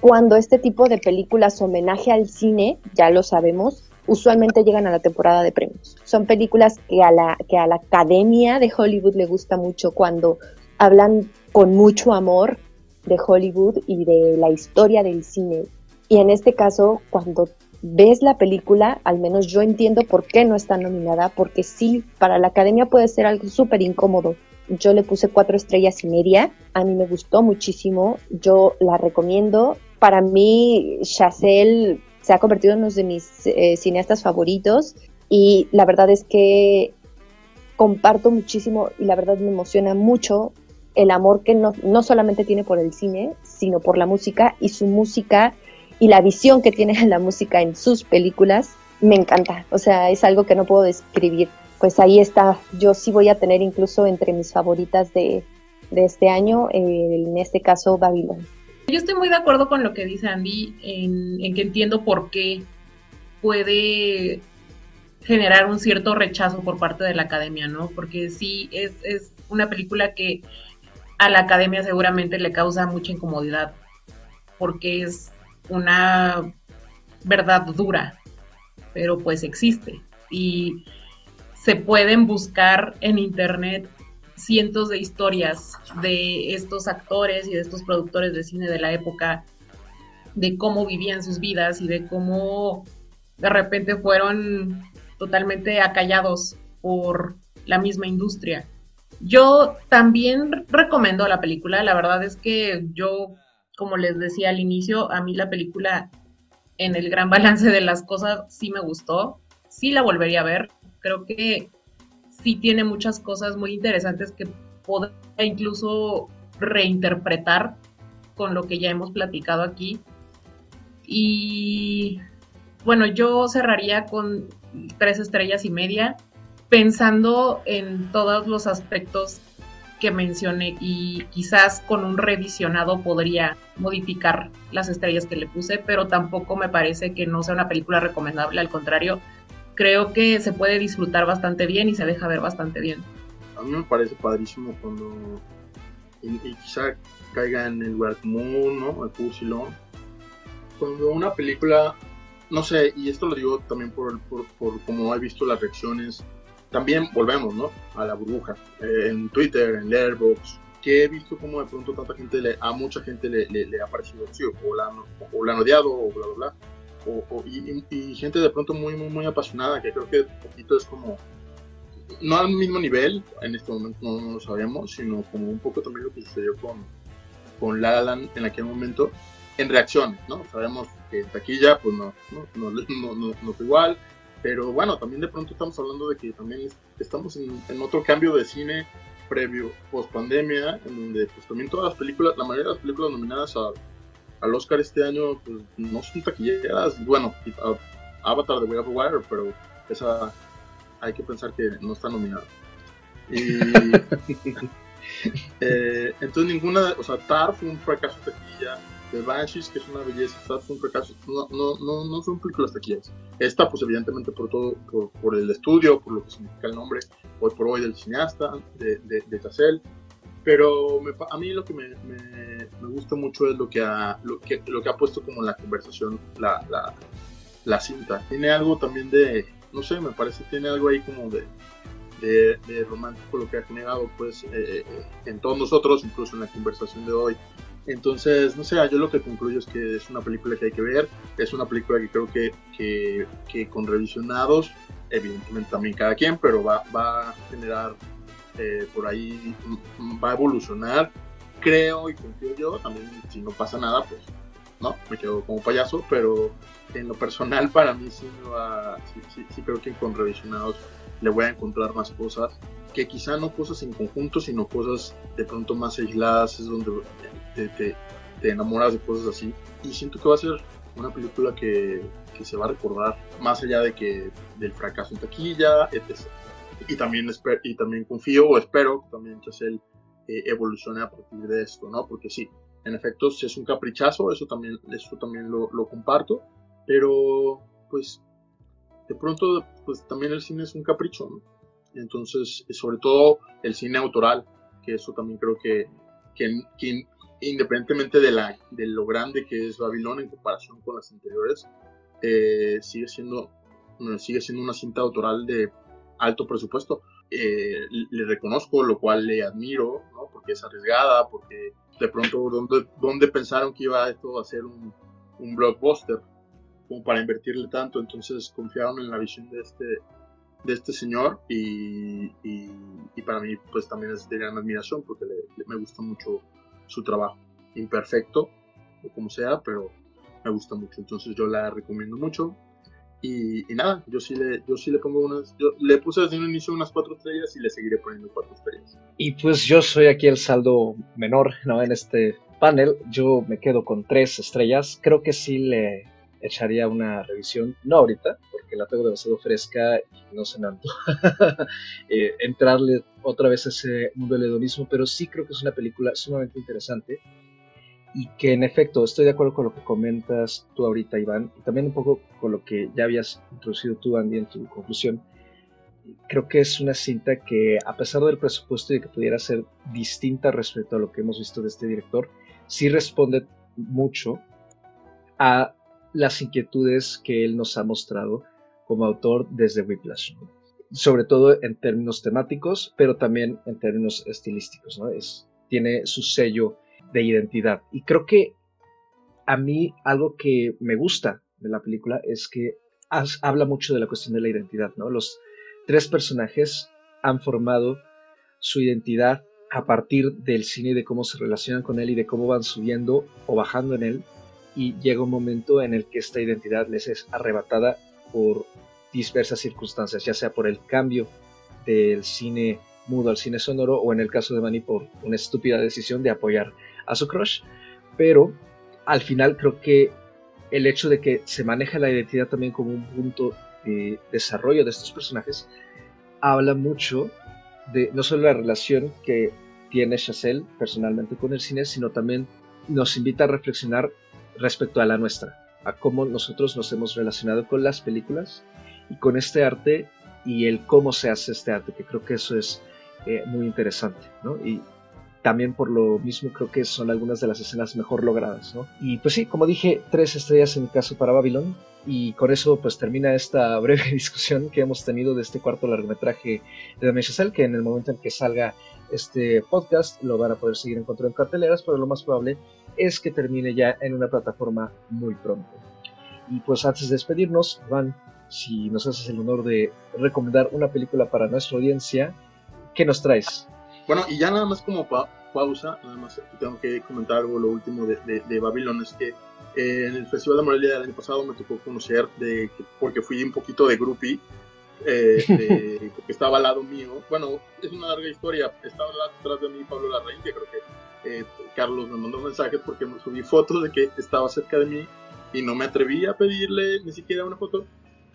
cuando este tipo de películas homenaje al cine, ya lo sabemos, usualmente llegan a la temporada de premios. Son películas que a la, que a la academia de Hollywood le gusta mucho cuando hablan con mucho amor de Hollywood y de la historia del cine. Y en este caso, cuando ves la película, al menos yo entiendo por qué no está nominada, porque sí, para la academia puede ser algo súper incómodo. Yo le puse cuatro estrellas y media, a mí me gustó muchísimo, yo la recomiendo. Para mí, Chazelle se ha convertido en uno de mis eh, cineastas favoritos y la verdad es que comparto muchísimo y la verdad me emociona mucho el amor que no, no solamente tiene por el cine, sino por la música y su música y la visión que tiene *laughs* la música en sus películas me encanta. O sea, es algo que no puedo describir. Pues ahí está. Yo sí voy a tener incluso entre mis favoritas de, de este año, eh, en este caso Babylon. Yo estoy muy de acuerdo con lo que dice Andy, en, que entiendo por qué puede generar un cierto rechazo por parte de la academia, ¿no? Porque sí, es, es una película que a la academia seguramente le causa mucha incomodidad, porque es una verdad dura, pero pues existe. Y se pueden buscar en internet cientos de historias de estos actores y de estos productores de cine de la época, de cómo vivían sus vidas y de cómo de repente fueron totalmente acallados por la misma industria. Yo también recomiendo la película, la verdad es que yo, como les decía al inicio, a mí la película en el gran balance de las cosas sí me gustó, sí la volvería a ver, creo que sí tiene muchas cosas muy interesantes que podría incluso reinterpretar con lo que ya hemos platicado aquí. Y bueno, yo cerraría con tres estrellas y media, pensando en todos los aspectos que mencioné y quizás con un revisionado podría modificar las estrellas que le puse, pero tampoco me parece que no sea una película recomendable, al contrario, creo que se puede disfrutar bastante bien y se deja ver bastante bien. A mí me parece padrísimo cuando y, quizá caiga en el lugar común, ¿no? El fusilón. cuando una película, no sé, y esto lo digo también por, por, por como he visto las reacciones, también volvemos, ¿no? A la burbuja, eh, en Twitter, en Letterboxd, que he visto como de pronto tanta gente, le, a mucha gente le, le, ha parecido chido, o la, o la han odiado, o bla, bla, bla. O, y, y, gente de pronto muy, muy, muy apasionada, que creo que poquito es como, no al mismo nivel, en este momento no, lo sabemos, sino como un poco también lo que sucedió con, con La Land en aquel momento, en reacciones, ¿no? Sabemos que taquilla, pues no, no, no, no, no fue igual, pero bueno, también de pronto estamos hablando de que también estamos en, en otro cambio de cine previo, post pandemia, en donde pues también todas las películas, la mayoría de las películas nominadas al Oscar este año, pues no son taquilleras. Bueno, Avatar de Way of Wire, pero esa hay que pensar que no está nominada. Y, *laughs* eh, entonces ninguna, o sea, Tar fue un fracaso de taquilla The Banshees, que es una belleza, está un fracaso, no, no, no, no son películas taquilleras. Esta, pues evidentemente por todo, por, por, el estudio, por lo que significa el nombre, hoy por hoy del cineasta, de, de, de pero a mí lo que me, me, me, gusta mucho es lo que, ha, lo, que, lo que ha puesto como la conversación la, la, la cinta. Tiene algo también de, no sé, me parece, tiene algo ahí como de, de, de, romántico lo que ha generado pues eh, eh, en todos nosotros, incluso en la conversación de hoy, entonces, no sé, yo lo que concluyo es que es una película que hay que ver, es una película que creo que, que, que con revisionados, evidentemente también cada quien, pero va, va a generar eh, por ahí, va a evolucionar, creo y confío yo, también si no pasa nada, pues no, me quedo como payaso, pero en lo personal para mí sí, va, sí, sí, sí creo que con revisionados le voy a encontrar más cosas, que quizá no cosas en conjunto, sino cosas de pronto más aisladas, es donde te, enamoras de cosas así. Y siento que va a ser una película que, que, se va a recordar más allá de que del fracaso en taquilla, etc. Y también, y también confío o espero que también Chazelle eh, evolucione a partir de esto, ¿no? Porque sí, en efecto, es un caprichazo, eso también, eso también lo, lo, comparto, pero pues de pronto, pues también el cine es un capricho, ¿no? Entonces, sobre todo el cine autoral, que eso también creo que, que, que independientemente de, la, de lo grande que es Babilón en comparación con las anteriores, eh, sigue, siendo, sigue siendo una cinta autoral de alto presupuesto. Eh, le reconozco, lo cual le admiro, ¿no? porque es arriesgada, porque de pronto, ¿dónde, dónde pensaron que iba esto a ser un, un, blockbuster? Como para invertirle tanto, entonces confiaron en la visión de este, de este señor y, y, para mí pues también es de gran admiración porque le, me gusta mucho su trabajo. Imperfecto, o como sea, pero me gusta mucho. Entonces yo la recomiendo mucho. Y, nada, yo sí, le, yo sí le pongo unas. Yo le puse desde un inicio unas cuatro estrellas y le seguiré poniendo cuatro estrellas. Y pues yo soy aquí el saldo menor, ¿no? En este panel, yo me quedo con tres estrellas. Creo que sí le echaría una revisión, no ahorita, porque la tengo demasiado fresca y no se me *laughs* eh, entrarle otra vez a ese mundo del hedonismo, pero sí creo que es una película sumamente interesante y que en efecto estoy de acuerdo con lo que comentas tú ahorita, Iván, y también un poco con lo que ya habías introducido tú, Andy, en tu conclusión. Creo que es una cinta que, a pesar del presupuesto y de que pudiera ser distinta respecto a lo que hemos visto de este director, sí responde mucho a las inquietudes que él nos ha mostrado como autor desde Whiplash, sobre todo en términos temáticos, pero también en términos estilísticos. ¿no? Es, tiene su sello de identidad. Y creo que a mí algo que me gusta de la película es que habla mucho de la cuestión de la identidad. ¿no? Los tres personajes han formado su identidad a partir del cine y de cómo se relacionan con él y de cómo van subiendo o bajando en él y llega un momento en el que esta identidad les es arrebatada por diversas circunstancias, ya sea por el cambio del cine mudo al cine sonoro o en el caso de Manny por una estúpida decisión de apoyar a su crush. Pero al final creo que el hecho de que se maneja la identidad también como un punto de desarrollo de estos personajes habla mucho de no solo la relación que tiene Chazelle personalmente con el cine, sino también nos invita a reflexionar respecto a la nuestra, a cómo nosotros nos hemos relacionado con las películas y con este arte y el cómo se hace este arte, que creo que eso es eh, muy interesante, ¿no? Y también por lo mismo creo que son algunas de las escenas mejor logradas. Y pues sí, como dije, tres estrellas en mi caso para Babylon, y con eso pues termina esta *laughs* breve discusión que hemos tenido de este cuarto largometraje de Damien Chazelle, que en el momento en que salga este podcast lo van a poder seguir encontrando en carteleras, pero lo más probable es que termine ya en una plataforma muy pronto. Y pues antes de despedirnos, Van, si nos haces el honor de recomendar una película para nuestra audiencia, ¿qué nos traes? Bueno, y ya nada más como pausa, nada más tengo que comentar algo, lo último de, de, Babylon, es que eh, en el Festival de Morelia del año pasado me tocó conocer, de, porque fui un poquito de groupie, eh, porque *laughs* estaba al lado mío. Bueno, es una larga historia. Estaba atrás de mí Pablo Larraín, que creo que eh, Carlos me mandó mensajes porque me subí fotos de que estaba cerca de mí y no me atreví a pedirle ni siquiera una foto.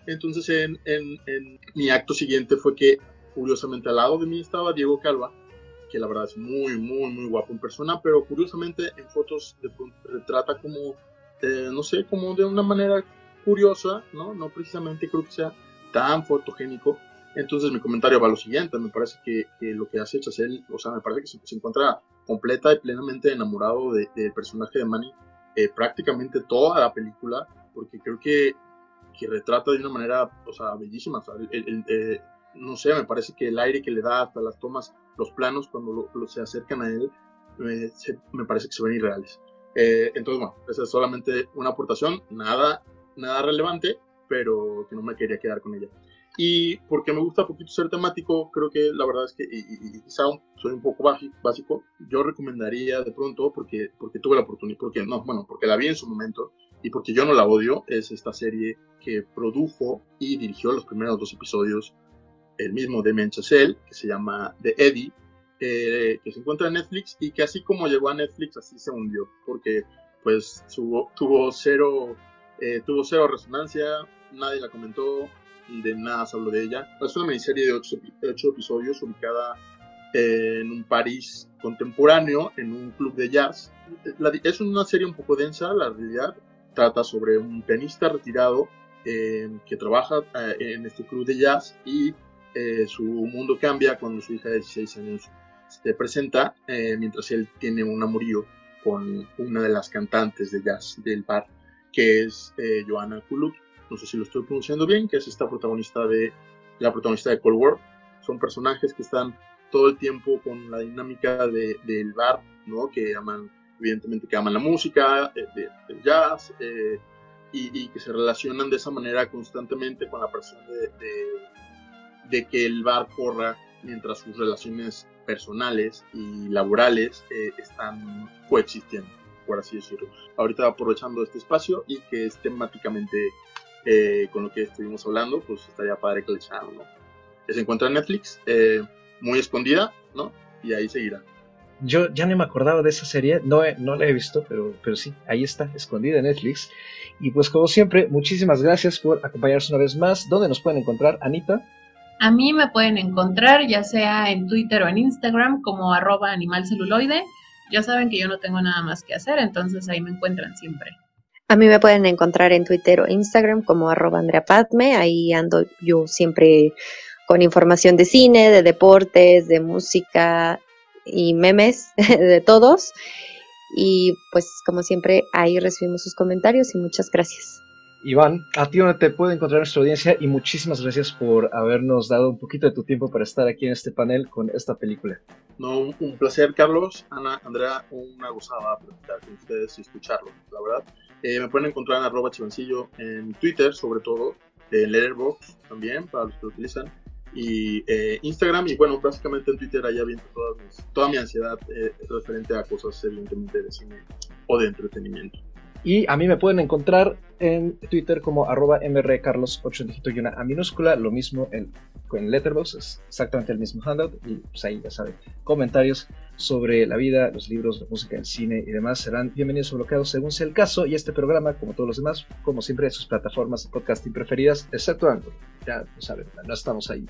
Entonces, en, en, en mi acto siguiente fue que, curiosamente, al lado de mí estaba Diego Calva, que la verdad es muy, muy, muy guapo en persona, pero curiosamente en fotos de retrata como, eh, no sé, como de una manera curiosa, ¿no? No precisamente creo que sea tan fotogénico. Entonces mi comentario va a lo siguiente, me parece que, lo que hace Chazelle, o sea, me parece que se, encuentra completa y plenamente enamorado del personaje de Manny eh, prácticamente toda la película, porque creo que, que, retrata de una manera, o sea, bellísima. Eh, no sé, me parece que el aire que le da hasta las tomas, los planos cuando se acercan a él, me parece que se ven irreales. Eh, entonces, bueno, esa es solamente una aportación, nada, nada relevante, pero que no me quería quedar con ella. Y porque me gusta un poquito ser temático, creo que la verdad es que, y, quizá soy un poco básico, yo recomendaría de pronto, porque, porque tuve la oportunidad, porque no, bueno, porque la vi en su momento y porque yo no la odio, es esta serie que produjo y dirigió los primeros dos episodios el mismo de Chazelle, que se llama The Eddie, eh, que se encuentra en Netflix y que así como llegó a Netflix, así se hundió, porque pues tuvo, tuvo cero eh, tuvo cero resonancia, nadie la comentó, de nada se habló de ella. Es una miniserie de ocho, episodios ubicada en un París contemporáneo, en un club de jazz. es una serie un poco densa, la realidad. Trata sobre un pianista retirado eh, que trabaja eh, en este club de jazz y su mundo cambia cuando su hija de 16 años se presenta, mientras él tiene un amorío con una de las cantantes de jazz del bar que es eh, Joanna Kulut, no sé si lo estoy pronunciando bien, que es esta protagonista de la protagonista de Cold War. Son personajes que están todo el tiempo con la dinámica de, del bar, ¿no? Que aman, evidentemente, que aman la música, eh, del jazz, eh, y, que se relacionan de esa manera constantemente con la presión de, de, que el bar corra mientras sus relaciones personales y laborales están coexistiendo por así decirlo. Ahorita aprovechando este espacio y que es temáticamente eh, con lo que estuvimos hablando, pues estaría padre que le echaran, ¿no? Se encuentra en Netflix, eh, muy escondida, ¿no? Y ahí seguirá. Yo ya no me acordaba de esa serie, no, no la he visto, pero, pero sí, ahí está, escondida en Netflix. Y pues como siempre, muchísimas gracias por acompañarnos una vez más. ¿Dónde nos pueden encontrar, Anita? A mí me pueden encontrar ya sea en Twitter o en Instagram como arroba animalceluloide ya saben que yo no tengo nada más que hacer, entonces ahí me encuentran siempre. A mí me pueden encontrar en Twitter o Instagram como arroba Andrea Padme, ahí ando yo siempre con información de cine, de deportes, de música y memes *laughs* de todos. Y pues como siempre ahí recibimos sus comentarios y muchas gracias. Iván, a ti donde te puede encontrar nuestra audiencia y muchísimas gracias por habernos dado un poquito de tu tiempo para estar aquí en este panel con esta película. No, un, placer, Carlos, Ana, Andrea, una gozada platicar con ustedes y escucharlo, la verdad. Eh, me pueden encontrar en arroba chivancillo en Twitter, sobre todo, en Letterboxd también, para los que lo utilizan, y eh, Instagram, y bueno, básicamente en Twitter allá viendo toda mi ansiedad eh, referente a cosas evidentemente de cine o de entretenimiento. Y a mí me pueden encontrar en Twitter como arroba mrcarlos, 8 dígito y una A minúscula, lo mismo en, en Letterboxd, es exactamente el mismo handout, y pues ahí ya saben, comentarios sobre la vida, los libros, la música, el cine y demás serán bienvenidos o bloqueados según sea el caso, y este programa, como todos los demás, como siempre, en sus plataformas de podcasting preferidas, excepto Anchor, ya lo saben, no estamos ahí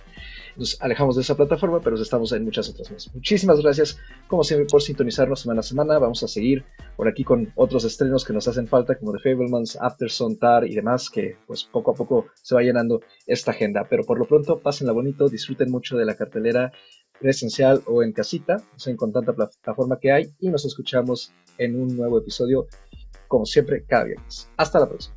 nos alejamos de esa plataforma, pero estamos en muchas otras más. Muchísimas gracias, como siempre, por sintonizarnos semana a semana. Vamos a seguir por aquí con otros estrenos que nos hacen falta, como The Fablemans, Y demás, que pues poco a poco se va llenando esta agenda. Pero por lo pronto, pásenla bonito, disfruten mucho de la cartelera presencial o en casita, o sea, con tanta plataforma que hay, y nos escuchamos en un nuevo episodio, como siempre, cada viernes. Hasta la próxima.